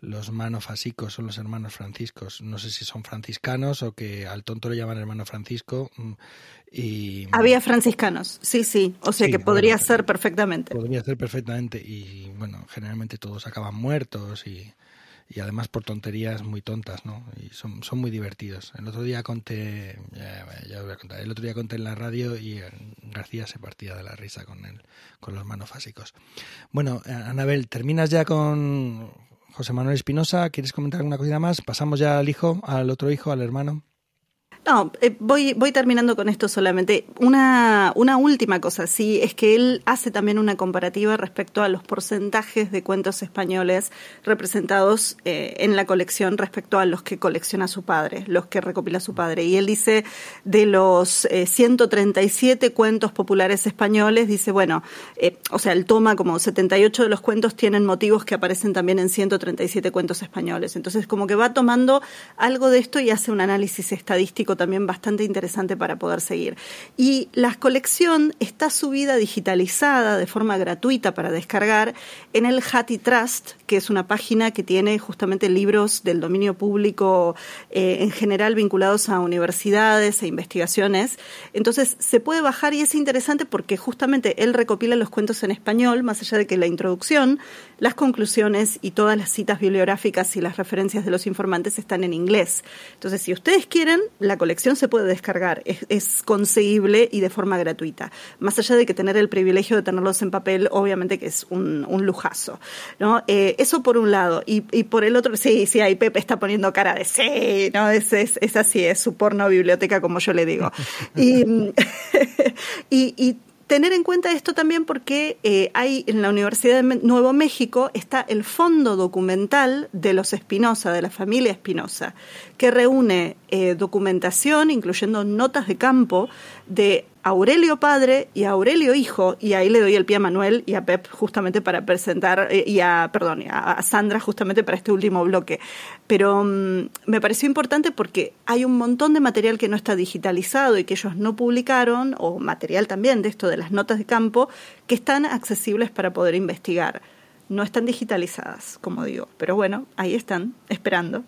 Los manofasicos son los hermanos franciscos. No sé si son franciscanos o que al tonto le llaman hermano Francisco. Mm, y, Había franciscanos, sí, sí. O sea que podría ser perfectamente. Podría ser perfectamente. Y bueno, generalmente todos acaban muertos y, y además por tonterías muy tontas, ¿no? Y son, son muy divertidos. El otro día conté, ya, voy a contar, el otro día conté en la radio y García se partía de la risa con el, con los manofásicos. Bueno, Anabel, ¿terminas ya con José Manuel Espinosa, ¿quieres comentar alguna cosita más? Pasamos ya al hijo, al otro hijo, al hermano. No, eh, voy, voy terminando con esto solamente. Una, una última cosa, sí, es que él hace también una comparativa respecto a los porcentajes de cuentos españoles representados eh, en la colección respecto a los que colecciona su padre, los que recopila su padre. Y él dice, de los 137 eh, cuentos populares españoles, dice, bueno, o sea, él toma como 78 de los cuentos tienen motivos que aparecen también en 137 cuentos españoles. Entonces, como que va tomando algo de esto y hace un análisis estadístico también bastante interesante para poder seguir. Y la colección está subida digitalizada de forma gratuita para descargar en el Hattie Trust, que es una página que tiene justamente libros del dominio público eh, en general vinculados a universidades e investigaciones. Entonces se puede bajar y es interesante porque justamente él recopila los cuentos en español, más allá de que la introducción, las conclusiones y todas las citas bibliográficas y las referencias de los informantes están en inglés. Entonces, si ustedes quieren, la colección se puede descargar, es, conseguible y de forma gratuita. Más allá de que tener el privilegio de tenerlos en papel, obviamente que es un, lujazo. ¿no? Eh, eso por un lado. Y, por el otro, sí, sí, ahí Pepe está poniendo cara de sí, ¿no? Es, es, así, es su porno biblioteca, como yo le digo. [LAUGHS] [LAUGHS] y, y tener en cuenta esto también porque eh, hay en la Universidad de Nuevo México está el fondo documental de los Espinosa, de la familia Espinosa, que reúne eh, documentación, incluyendo notas de campo, de Aurelio padre y Aurelio hijo, y ahí le doy el pie a Manuel y a Pep justamente para presentar, eh, y a, perdón, a Sandra justamente para este último bloque. Pero mm, me pareció importante porque hay un montón de material que no está digitalizado y que ellos no publicaron, o material también de esto de las notas de campo, que están accesibles para poder investigar. No están digitalizadas, como digo, pero bueno, ahí están, esperando.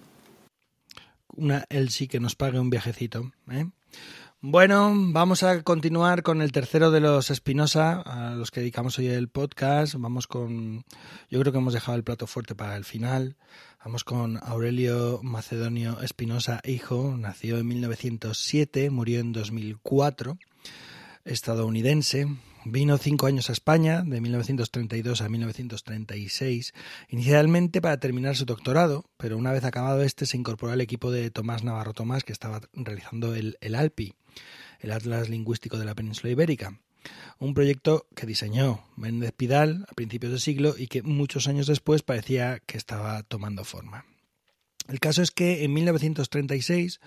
Una Elsie que nos pague un viajecito, ¿eh? Bueno, vamos a continuar con el tercero de los Espinosa, a los que dedicamos hoy el podcast. Vamos con, yo creo que hemos dejado el plato fuerte para el final. Vamos con Aurelio Macedonio Espinosa, hijo, nació en 1907, murió en 2004, estadounidense. Vino cinco años a España, de 1932 a 1936, inicialmente para terminar su doctorado, pero una vez acabado este se incorporó al equipo de Tomás Navarro Tomás, que estaba realizando el, el ALPI, el Atlas Lingüístico de la Península Ibérica. Un proyecto que diseñó Méndez Pidal a principios del siglo y que muchos años después parecía que estaba tomando forma. El caso es que en 1936,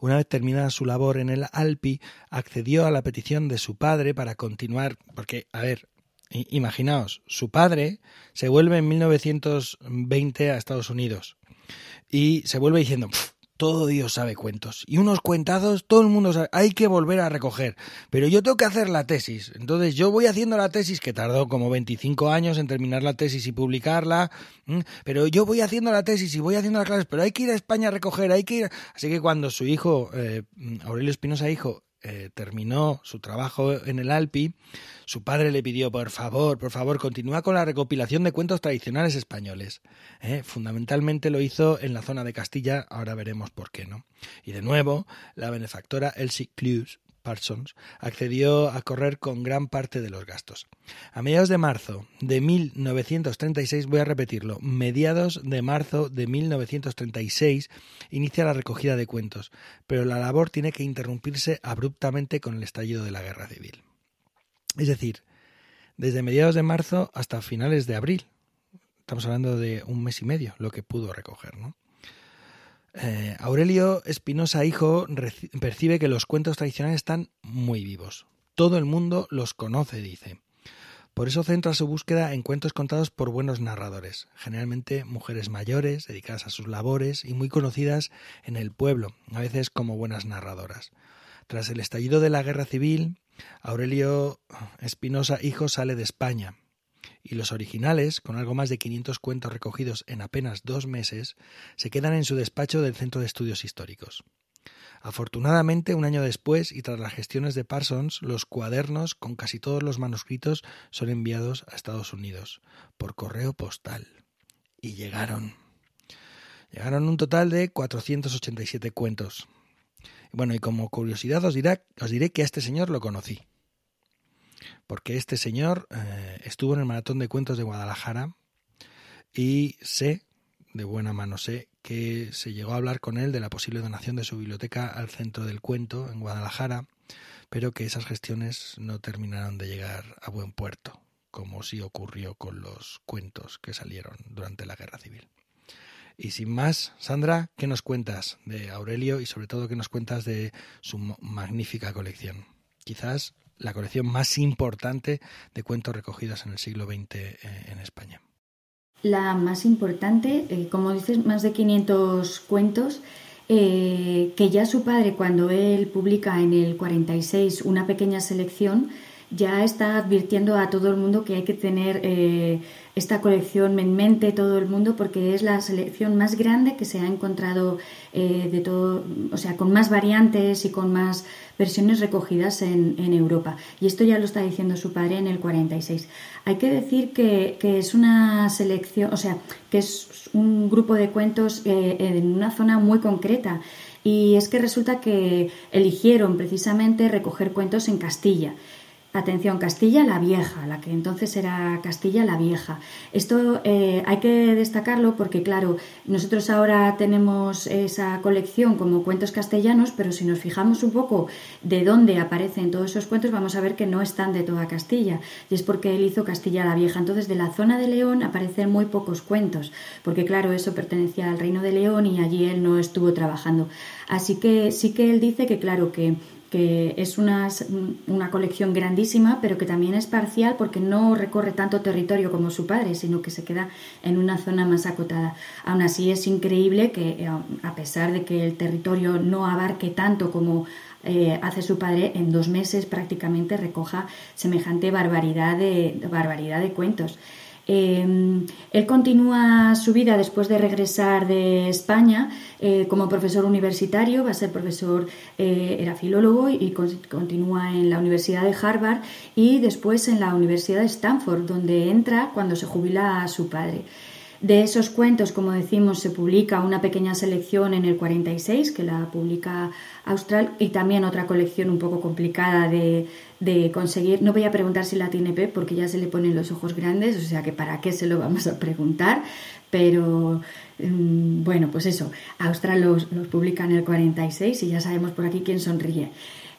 una vez terminada su labor en el Alpi, accedió a la petición de su padre para continuar, porque, a ver, imaginaos, su padre se vuelve en 1920 a Estados Unidos y se vuelve diciendo, todo Dios sabe cuentos. Y unos cuentados, todo el mundo sabe. Hay que volver a recoger. Pero yo tengo que hacer la tesis. Entonces yo voy haciendo la tesis, que tardó como 25 años en terminar la tesis y publicarla. Pero yo voy haciendo la tesis y voy haciendo las clases. Pero hay que ir a España a recoger, hay que ir. Así que cuando su hijo, eh, Aurelio Espinosa, hijo, eh, terminó su trabajo en el Alpi, su padre le pidió, por favor, por favor, continúa con la recopilación de cuentos tradicionales españoles. ¿eh? Fundamentalmente lo hizo en la zona de Castilla, ahora veremos por qué, ¿no? Y de nuevo, la benefactora Elsie Clues Parsons accedió a correr con gran parte de los gastos. A mediados de marzo de 1936, voy a repetirlo, mediados de marzo de 1936 inicia la recogida de cuentos, pero la labor tiene que interrumpirse abruptamente con el estallido de la guerra civil. Es decir, desde mediados de marzo hasta finales de abril. Estamos hablando de un mes y medio, lo que pudo recoger, ¿no? Eh, Aurelio Espinosa, hijo, percibe que los cuentos tradicionales están muy vivos. Todo el mundo los conoce, dice. Por eso centra su búsqueda en cuentos contados por buenos narradores, generalmente mujeres mayores, dedicadas a sus labores y muy conocidas en el pueblo, a veces como buenas narradoras. Tras el estallido de la guerra civil, Aurelio Espinosa, hijo, sale de España y los originales, con algo más de 500 cuentos recogidos en apenas dos meses, se quedan en su despacho del Centro de Estudios Históricos. Afortunadamente, un año después, y tras las gestiones de Parsons, los cuadernos con casi todos los manuscritos son enviados a Estados Unidos por correo postal. Y llegaron. Llegaron un total de 487 cuentos. Bueno, y como curiosidad os, dirá, os diré que a este señor lo conocí. Porque este señor eh, estuvo en el Maratón de Cuentos de Guadalajara y sé, de buena mano sé, que se llegó a hablar con él de la posible donación de su biblioteca al Centro del Cuento en Guadalajara, pero que esas gestiones no terminaron de llegar a buen puerto, como sí ocurrió con los cuentos que salieron durante la Guerra Civil. Y sin más, Sandra, ¿qué nos cuentas de Aurelio y sobre todo qué nos cuentas de su magnífica colección? Quizás la colección más importante de cuentos recogidos en el siglo XX eh, en España. La más importante, eh, como dices, más de 500 cuentos, eh, que ya su padre, cuando él publica en el 46 una pequeña selección, ya está advirtiendo a todo el mundo que hay que tener esta colección en mente todo el mundo porque es la selección más grande que se ha encontrado eh, de todo, o sea, con más variantes y con más versiones recogidas en, Europa. Y esto ya lo está diciendo su padre en el 46. Hay que decir que, es una selección, o sea, que es un grupo de cuentos eh, en una zona muy concreta. Y es que resulta que eligieron precisamente recoger cuentos en Castilla. Atención, Castilla la Vieja, la que entonces era Castilla la Vieja. Esto eh, hay que destacarlo porque, claro, nosotros ahora tenemos esa colección como cuentos castellanos, pero si nos fijamos un poco de dónde aparecen todos esos cuentos, vamos a ver que no están de toda Castilla. Y es porque él hizo Castilla la Vieja. Entonces, de la zona de León aparecen muy pocos cuentos, porque, claro, eso pertenecía al Reino de León y allí él no estuvo trabajando. Así que sí que él dice que, claro, que que es una, una, colección grandísima, pero que también es parcial porque no recorre tanto territorio como su padre, sino que se queda en una zona más acotada. Aún así es increíble que, eh, a pesar de que el territorio no abarque tanto como eh, hace su padre, en dos meses prácticamente recoja semejante barbaridad de, barbaridad de cuentos. Em, él continúa su vida después de regresar de España eh, como profesor universitario, va a ser profesor, eh, era filólogo y, continúa en la Universidad de Harvard y después en la Universidad de Stanford, donde entra cuando se jubila a su padre. De esos cuentos, como decimos, se publica una pequeña selección en el 46, que la publica Austral, y también otra colección un poco complicada de, de conseguir. No voy a preguntar si la tiene P porque ya se le ponen los ojos grandes, o sea que para qué se lo vamos a preguntar, pero mm, bueno, pues eso, Austral los, publica en el 46 y ya sabemos por aquí quién sonríe.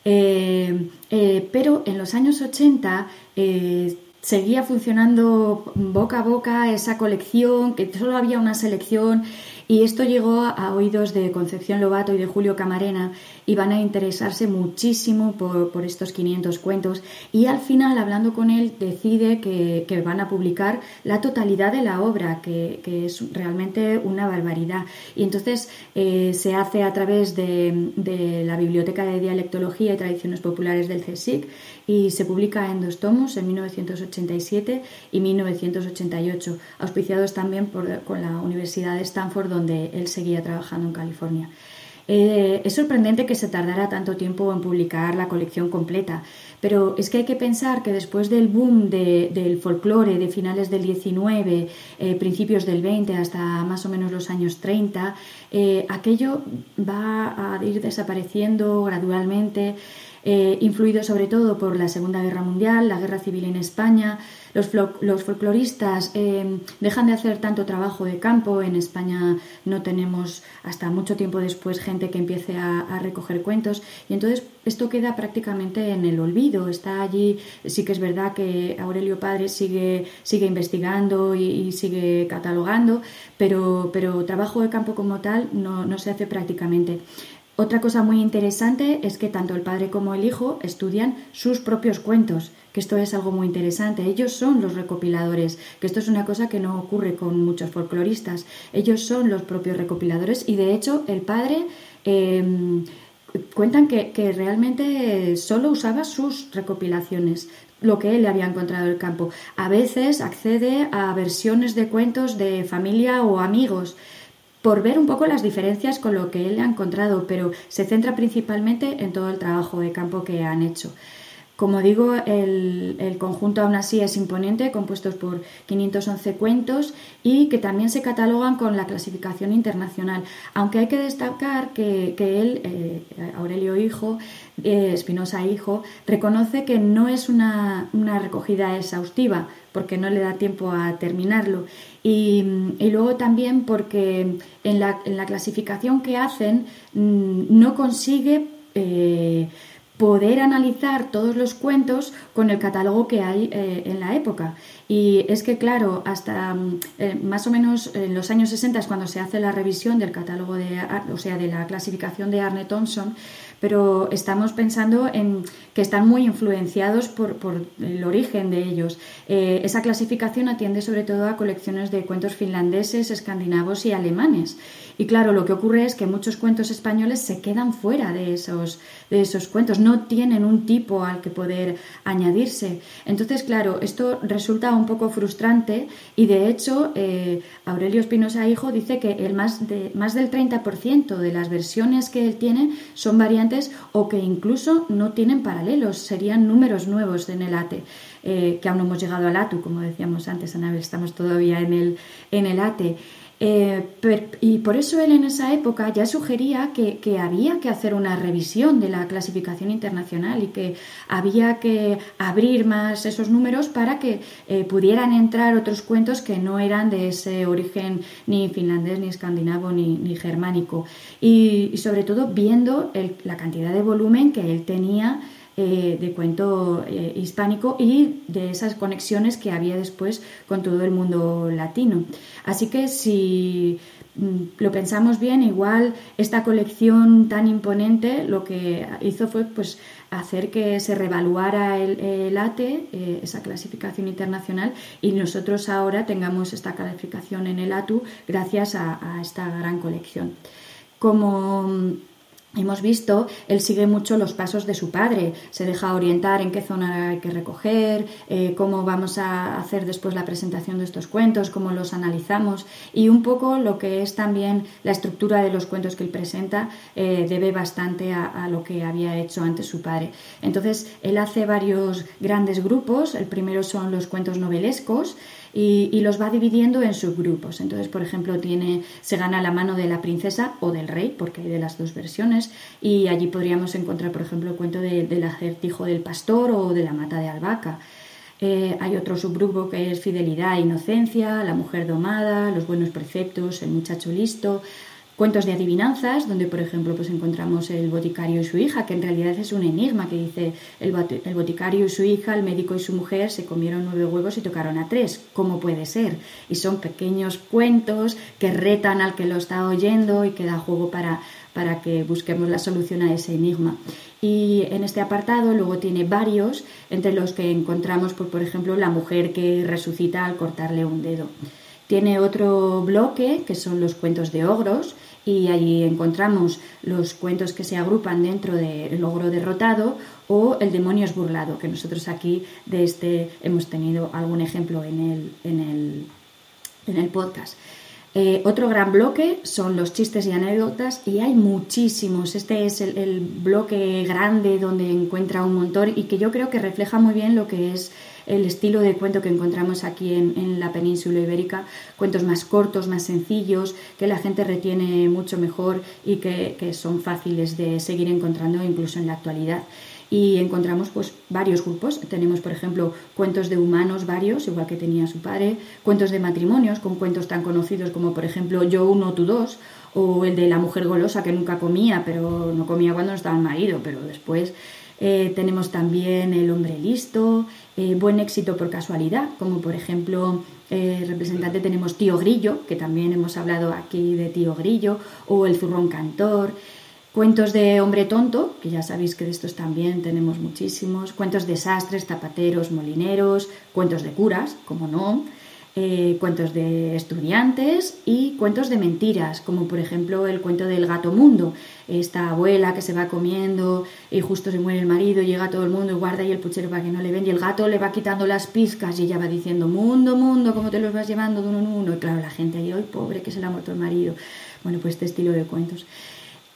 Eh, eh, pero en los años 80 eh, seguía funcionando boca a boca esa colección, que solo había una selección y esto llegó a oídos de Concepción Lobato y de Julio Camarena y van a interesarse muchísimo por, estos 500 cuentos y al final, hablando con él, decide que, van a publicar la totalidad de la obra, que, es realmente una barbaridad. Y entonces eh, se hace a través de, la Biblioteca de Dialectología y Tradiciones Populares del CSIC y se publica en dos tomos, en 1987 y 1988, auspiciados también por, con la Universidad de Stanford, donde él seguía trabajando en California. Eh, es sorprendente que se tardara tanto tiempo en publicar la colección completa, pero es que hay que pensar que después del boom del folclore de finales del 19, eh, principios del 20 hasta más o menos los años 30, eh, aquello va a ir desapareciendo gradualmente. Influido sobre todo por la Segunda Guerra Mundial, la Guerra Civil en España. Los, los folcloristas eh, dejan de hacer tanto trabajo de campo. En España no tenemos hasta mucho tiempo después gente que empiece a, recoger cuentos y entonces esto queda prácticamente en el olvido. Está allí, sí que es verdad que Aurelio Padre sigue, sigue investigando y, sigue catalogando, pero, pero trabajo de campo como tal no, no se hace prácticamente. Otra cosa muy interesante es que tanto el padre como el hijo estudian sus propios cuentos, que esto es algo muy interesante. Ellos son los recopiladores, que esto es una cosa que no ocurre con muchos folcloristas. Ellos son los propios recopiladores y de hecho el padre... Em, cuentan que, realmente solo usaba sus recopilaciones. lo que él había encontrado en el campo. A veces accede a versiones de cuentos de familia o amigos por ver un poco las diferencias con lo que él ha encontrado, pero se centra principalmente en todo el trabajo de campo que han hecho. Como digo, el, conjunto aún así es imponente, compuestos por 511 cuentos y que también se catalogan con la clasificación internacional. Aunque hay que destacar que, él, eh, Aurelio Hijo, eh, Espinosa Hijo, reconoce que no es una, recogida exhaustiva porque no le da tiempo a terminarlo. Y, luego también porque en la, clasificación que hacen mm, no consigue... Eh, poder analizar todos los cuentos con el catálogo que hay eh, en la época. Y es que, claro, hasta mm, eh, más o menos en los años 60 es cuando se hace la revisión del catálogo de, o sea, de la clasificación de Arne Thompson, pero estamos pensando en que están muy influenciados por, el origen de ellos. Eh, esa clasificación atiende sobre todo a colecciones de cuentos finlandeses, escandinavos y alemanes. Y claro, lo que ocurre es que muchos cuentos españoles se quedan fuera de esos, de esos cuentos, no tienen un tipo al que poder añadirse. Entonces, claro, esto resulta un poco frustrante y de hecho eh, Aurelio Espinosa Hijo dice que el más, de, más del 30% de las versiones que él tiene son variantes o que incluso no tienen paralelos, serían números nuevos en el ATE. Eh, que aún no hemos llegado al ATU, como decíamos antes, Anabel, estamos todavía en el, en el ATE. Eh, y por eso él en esa época ya sugería que, había que hacer una revisión de la clasificación internacional y que había que abrir más esos números para que eh, pudieran entrar otros cuentos que no eran de ese origen ni finlandés, ni escandinavo, ni, germánico. Y, sobre todo viendo la cantidad de volumen que él tenía eh, de cuento hispánico y de esas conexiones que había después con todo el mundo latino. Así que si mm, lo pensamos bien, igual esta colección tan imponente lo que hizo fue pues hacer que se revaluara el, ATE, eh, esa clasificación internacional, y nosotros ahora tengamos esta calificación en el ATU gracias a esta gran colección. Como Hemos visto, él sigue mucho los pasos de su padre, se deja orientar en qué zona hay que recoger, eh, cómo vamos a hacer después la presentación de estos cuentos, cómo los analizamos. Y un poco lo que es también la estructura de los cuentos que él presenta eh, debe bastante a, a, lo que había hecho antes su padre. Entonces, él hace varios grandes grupos, el primero son los cuentos novelescos, y, los va dividiendo en subgrupos. Entonces, por ejemplo, tiene, se gana la mano de la princesa o del rey, porque hay de las dos versiones, y allí podríamos encontrar, por ejemplo, el cuento del acertijo del pastor o de la mata de albahaca. Eh, hay otro subgrupo que es fidelidad e inocencia, la mujer domada, los buenos preceptos, el muchacho listo, cuentos de adivinanzas, donde por ejemplo pues encontramos el boticario y su hija, que en realidad es un enigma que dice el, boticario y su hija, el médico y su mujer se comieron nueve huevos y tocaron a tres. ¿Cómo puede ser? Y son pequeños cuentos que retan al que lo está oyendo y que da juego para, para que busquemos la solución a ese enigma. Y en este apartado luego tiene varios, entre los que encontramos, pues, por ejemplo, la mujer que resucita al cortarle un dedo. Tiene otro bloque que son los cuentos de ogros, y allí encontramos los cuentos que se agrupan dentro del logro derrotado o el demonio es burlado, que nosotros aquí de este hemos tenido algún ejemplo en el, en el, en el podcast. Eh, otro gran bloque son los chistes y anécdotas y hay muchísimos. Este es el, el, bloque grande donde encuentra un montón y que yo creo que refleja muy bien lo que es el estilo de cuento que encontramos aquí en, la península ibérica, cuentos más cortos, más sencillos, que la gente retiene mucho mejor y que, son fáciles de seguir encontrando incluso en la actualidad y encontramos pues varios grupos. Tenemos, por ejemplo, cuentos de humanos varios, igual que tenía su padre, cuentos de matrimonios con cuentos tan conocidos como por ejemplo Yo uno, tú dos, o el de la mujer golosa que nunca comía, pero no comía cuando no estaba el marido, pero después eh, tenemos también El hombre listo, eh, Buen éxito por casualidad, como por ejemplo eh, representante tenemos Tío Grillo, que también hemos hablado aquí de Tío Grillo, o El zurrón cantor. Cuentos de hombre tonto, que ya sabéis que de estos también tenemos muchísimos. Cuentos de sastres, zapateros, molineros, cuentos de curas, como no. Eh, cuentos de estudiantes y cuentos de mentiras, como por ejemplo el cuento del gato mundo, esta abuela que se va comiendo y justo se muere el marido, llega todo el mundo y guarda ahí el puchero para que no le ven y el gato le va quitando las pizcas y ella va diciendo, mundo, mundo, ¿cómo te los vas llevando de uno en uno? Y claro, la gente ahí, hoy pobre que se le ha muerto el marido. Bueno, pues este estilo de cuentos.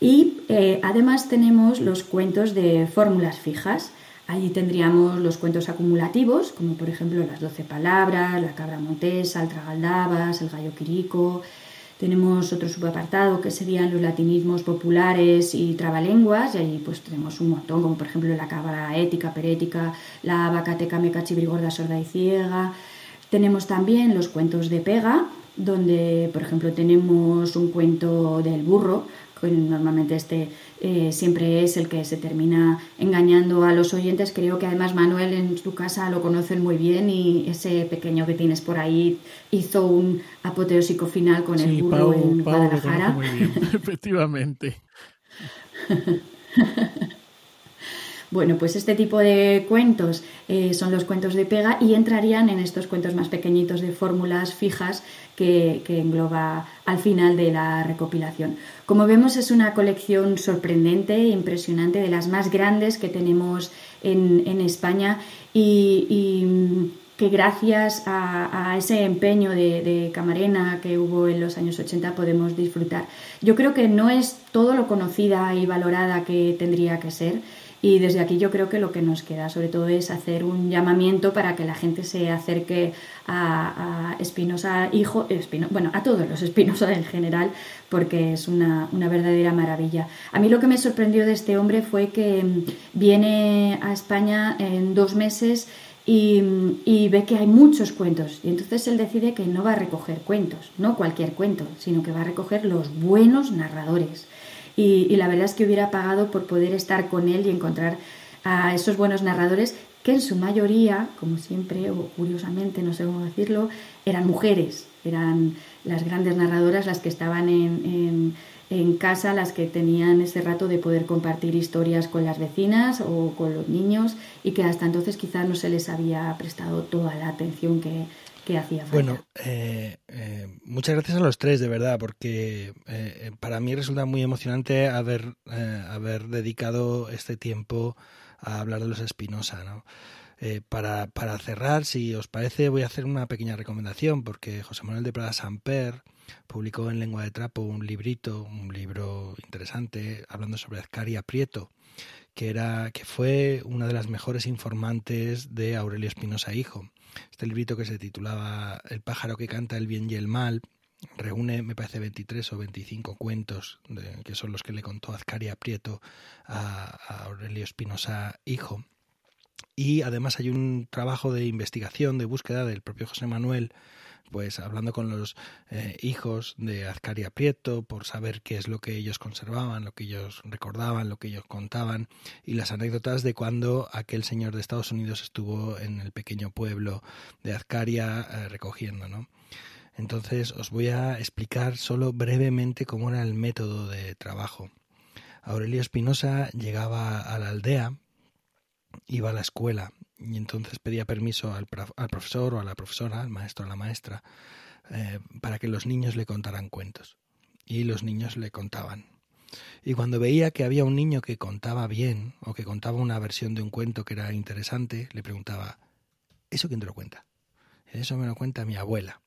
Y eh, además tenemos los cuentos de fórmulas fijas. Allí tendríamos los cuentos acumulativos, como por ejemplo las doce palabras, la cabra montesa, el tragaldabas, el gallo quirico. Tenemos otro subapartado que serían los latinismos populares y trabalenguas, y ahí pues tenemos un montón, como por ejemplo la cabra ética, perética, la vacateca meca chibrigorda sorda y ciega. Tenemos también los cuentos de pega, donde por ejemplo tenemos un cuento del burro, normalmente este eh, siempre es el que se termina engañando a los oyentes. Creo que además Manuel en su casa lo conocen muy bien y ese pequeño que tienes por ahí hizo un apoteósico final con el burro en Guadalajara. [LAUGHS] efectivamente. [LAUGHS] Bueno, pues este tipo de cuentos eh, son los cuentos de pega y entrarían en estos cuentos más pequeñitos de fórmulas fijas que, engloba al final de la recopilación. Como vemos es una colección sorprendente e impresionante, de las más grandes que tenemos en, España y, que gracias a, ese empeño de, de, Camarena que hubo en los años 80 podemos disfrutar. Yo creo que no es todo lo conocida y valorada que tendría que ser y desde aquí yo creo que lo que nos queda sobre todo es hacer un llamamiento para que la gente se acerque a, Espinosa Hijo, bueno, a todos los Espinosa en general, porque es una, verdadera maravilla. A mí lo que me sorprendió de este hombre fue que mm, viene a España en dos meses y, y, ve que hay muchos cuentos. Y entonces él decide que no va a recoger cuentos, no cualquier cuento, sino que va a recoger los buenos narradores y, la verdad es que hubiera pagado por poder estar con él y encontrar a esos buenos narradores que en su mayoría, como siempre, o curiosamente, no sé cómo decirlo, eran mujeres, eran las grandes narradoras las que estaban en, en, casa, las que tenían ese rato de poder compartir historias con las vecinas o con los niños y que hasta entonces quizás no se les había prestado toda la atención que, hacía Bueno, eh, eh, muchas gracias a los tres, de verdad, porque eh, para mí resulta muy emocionante haber, dedicado este tiempo a hablar de los Espinosa, ¿no? para, para cerrar, si os parece, voy a hacer una pequeña recomendación, porque José Manuel de Prada Samper publicó en Lengua de Trapo un librito, un libro interesante, hablando sobre Azcaria Prieto, que, era, que fue una de las mejores informantes de Aurelio Espinosa Hijo. Este librito que se titulaba El pájaro que canta el bien y el mal reúne, me parece, 23 o 25 cuentos que son los que le contó Azcaria Prieto a, Aurelio Espinosa Hijo. Y además hay un trabajo de investigación, de búsqueda del propio José Manuel pues hablando con los eh, hijos de Azcaria Prieto por saber qué es lo que ellos conservaban, lo que ellos recordaban, lo que ellos contaban y las anécdotas de cuando aquel señor de Estados Unidos estuvo en el pequeño pueblo de Azcaria eh, recogiendo, ¿no? Entonces os voy a explicar solo brevemente cómo era el método de trabajo. Aurelio Espinosa llegaba a la aldea, iba a la escuela y entonces pedía permiso al, profesor o a la profesora, al maestro o a la maestra, eh, para que los niños le contaran cuentos. Y los niños le contaban. Y cuando veía que había un niño que contaba bien o que contaba una versión de un cuento que era interesante, le preguntaba, ¿eso quién te lo cuenta? Eso me lo cuenta mi abuela.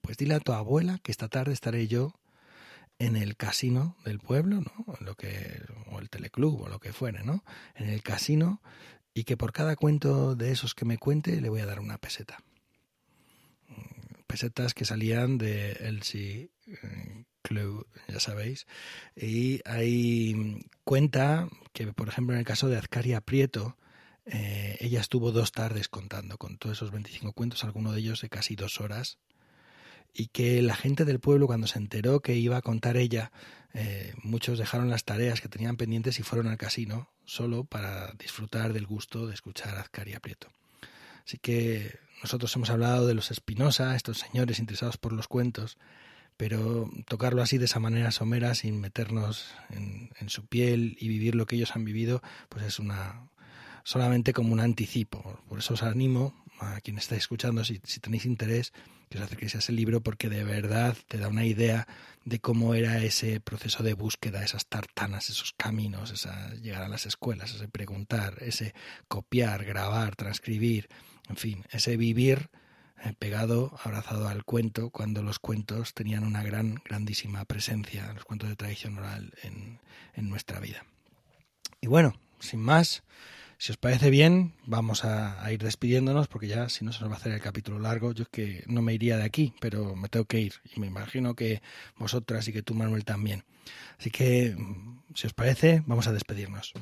pues dile a tu abuela que esta tarde estaré yo en el casino del pueblo, ¿no? Lo que, o el teleclub o lo que fuere, ¿no? En el casino y que por cada cuento de esos que me cuente le voy a dar una peseta. Pesetas que salían de Elsie eh, Club, ya sabéis. Y hay cuenta que, por ejemplo, en el caso de Azcaria Prieto, eh, ella estuvo dos tardes contando con todos esos 25 cuentos, alguno de ellos de casi dos horas, y que la gente del pueblo, cuando se enteró que iba a contar ella, eh, muchos dejaron las tareas que tenían pendientes y fueron al casino solo para disfrutar del gusto de escuchar a Azcaria Prieto. Así que nosotros hemos hablado de los Espinosa, estos señores interesados por los cuentos, pero tocarlo así de esa manera somera, sin meternos en, su piel y vivir lo que ellos han vivido, pues es una solamente como un anticipo. Por eso os animo a quien estáis escuchando, si, tenéis interés, que os acerquéis a ese libro porque de verdad te da una idea de cómo era ese proceso de búsqueda, esas tartanas, esos caminos, esa, llegar a las escuelas, ese preguntar, ese copiar, grabar, transcribir, en fin, ese vivir eh, pegado, abrazado al cuento, cuando los cuentos tenían una gran, grandísima presencia, los cuentos de tradición oral en, en nuestra vida. Y bueno, sin más, si os parece bien, vamos a, ir despidiéndonos porque ya si no se nos va a hacer el capítulo largo. Yo es que no me iría de aquí, pero me tengo que ir y me imagino que vosotras y que tú, Manuel, también. Así que, si os parece, vamos a despedirnos.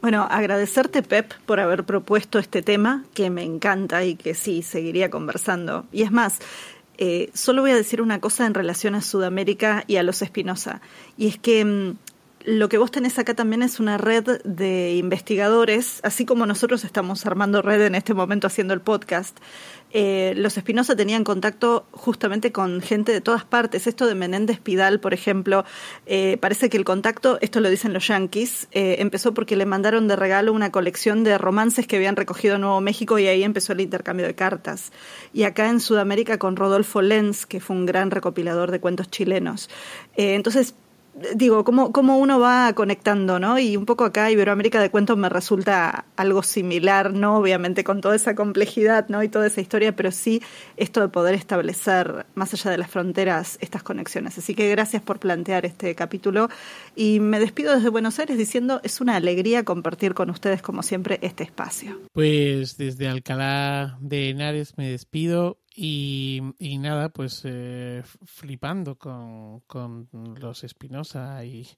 Bueno, agradecerte, Pep, por haber propuesto este tema que me encanta y que sí, seguiría conversando. Y es más, eh, solo voy a decir una cosa en relación a Sudamérica y a los Espinosa. Y es que mm, lo que vos tenés acá también es una red de investigadores, así como nosotros estamos armando red en este momento haciendo el podcast. Eh, los Espinosa tenían contacto justamente con gente de todas partes. Esto de Menéndez Pidal, por ejemplo, eh, parece que el contacto, esto lo dicen los yankees, eh, empezó porque le mandaron de regalo una colección de romances que habían recogido en Nuevo México y ahí empezó el intercambio de cartas. Y acá en Sudamérica con Rodolfo Lenz, que fue un gran recopilador de cuentos chilenos. entonces, digo, cómo, cómo uno va conectando, ¿no? Y un poco acá Iberoamérica de Cuentos me resulta algo similar, ¿no? Obviamente con toda esa complejidad, ¿no? Y toda esa historia, pero sí esto de poder establecer más allá de las fronteras estas conexiones. Así que gracias por plantear este capítulo y me despido desde Buenos Aires diciendo es una alegría compartir con ustedes como siempre este espacio. Pues desde Alcalá de Henares me despido y, y nada, pues eh, flipando con, con los Espinosa y,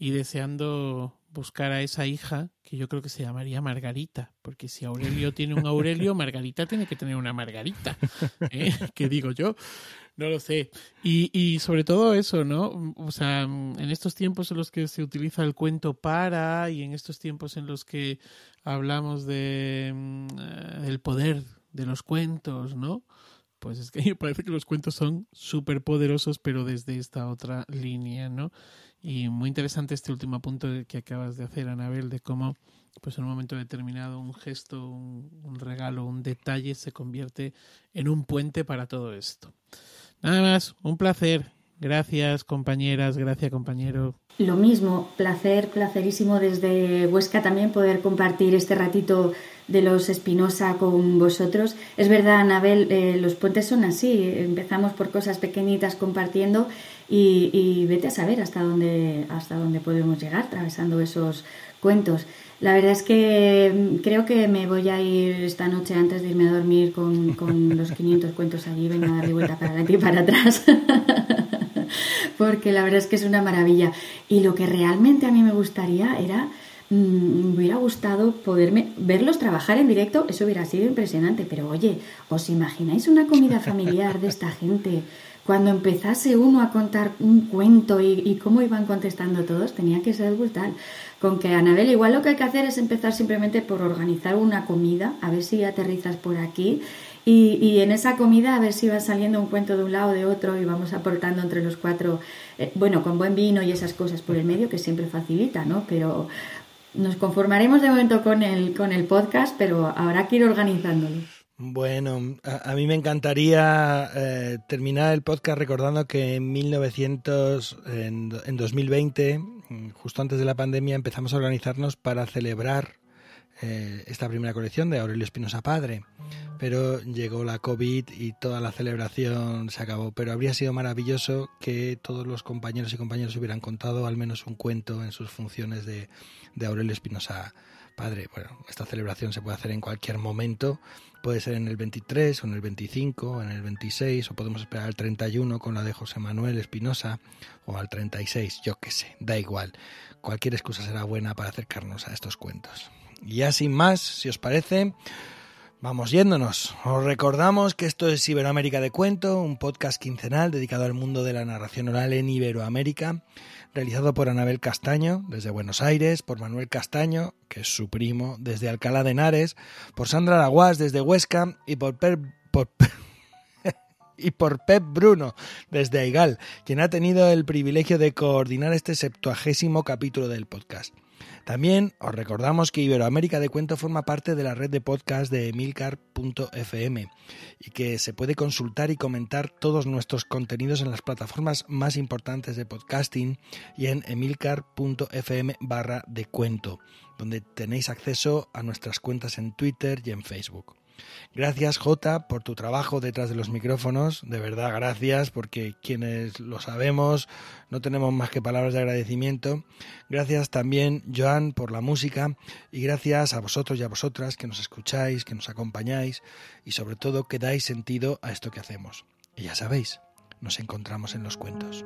y deseando buscar a esa hija que yo creo que se llamaría Margarita, porque si Aurelio tiene un Aurelio, [LAUGHS] Margarita tiene que tener una Margarita, ¿eh? [LAUGHS] ¿qué digo yo? No lo sé. Y, y sobre todo eso, ¿no? O sea, en estos tiempos en los que se utiliza el cuento para y en estos tiempos en los que hablamos de mm, eh, el poder de los cuentos, ¿no? Pues es que [LAUGHS] me parece que los cuentos son súper poderosos, pero desde esta otra línea, ¿no? Y muy interesante este último punto que acabas de hacer, Anabel, de cómo, pues en un momento determinado, un gesto, un, regalo, un detalle se convierte en un puente para todo esto. Nada más, un placer. Gracias, compañeras, gracias, compañero. Lo mismo, placer, placerísimo desde Huesca también poder compartir este ratito de los Espinosa con vosotros. Es verdad, Anabel, eh, los puentes son así. Empezamos por cosas pequeñitas compartiendo y, vete a saber hasta dónde, hasta dónde podemos llegar atravesando esos cuentos. La verdad es que mm, creo que me voy a ir esta noche antes de irme a dormir con, con los 500 cuentos allí, venga a darle vuelta para adelante y para atrás. [LAUGHS] Porque la verdad es que es una maravilla. Y lo que realmente a mí me gustaría era Mm, me hubiera gustado poderme verlos trabajar en directo, eso hubiera sido impresionante, pero oye, ¿os imagináis una comida familiar de esta gente? Cuando empezase uno a contar un cuento y, cómo iban contestando todos, tenía que ser brutal. Con que Anabel, igual lo que hay que hacer es empezar simplemente por organizar una comida, a ver si aterrizas por aquí y, en esa comida a ver si va saliendo un cuento de un lado o de otro y vamos aportando entre los cuatro, eh, bueno, con buen vino y esas cosas por el medio que siempre facilita, ¿no? Pero nos conformaremos de momento con el, con el podcast, pero habrá que ir organizándolo. Bueno, a, mí me encantaría eh, terminar el podcast recordando que en 1900, en, en 2020, justo antes de la pandemia, empezamos a organizarnos para celebrar eh, esta primera colección de Aurelio Espinosa Padre. Pero llegó la COVID y toda la celebración se acabó. Pero habría sido maravilloso que todos los compañeros y compañeras hubieran contado al menos un cuento en sus funciones de, de Aurelio Espinosa Padre. Bueno, esta celebración se puede hacer en cualquier momento. Puede ser en el 23 o en el 25 o en el 26 o podemos esperar al 31 con la de José Manuel Espinosa o al 36, yo qué sé, da igual. Cualquier excusa será buena para acercarnos a estos cuentos. Y ya sin más, si os parece, vamos yéndonos. Os recordamos que esto es Iberoamérica de Cuento, un podcast quincenal dedicado al mundo de la narración oral en Iberoamérica, realizado por Anabel Castaño desde Buenos Aires, por Manuel Castaño, que es su primo, desde Alcalá de Henares, por Sandra Laguas desde Huesca y por, [LAUGHS] y por Pep Bruno desde Aigal, quien ha tenido el privilegio de coordinar este septuagésimo capítulo del podcast. También os recordamos que Iberoamérica de Cuento forma parte de la red de podcast de emilcar.fm y que se puede consultar y comentar todos nuestros contenidos en las plataformas más importantes de podcasting y en emilcar.fm barra de cuento, donde tenéis acceso a nuestras cuentas en Twitter y en Facebook. Gracias Jota por tu trabajo detrás de los micrófonos, de verdad gracias porque quienes lo sabemos no tenemos más que palabras de agradecimiento. Gracias también Joan por la música y gracias a vosotros y a vosotras que nos escucháis, que nos acompañáis y sobre todo que dais sentido a esto que hacemos. Y ya sabéis, nos encontramos en los cuentos.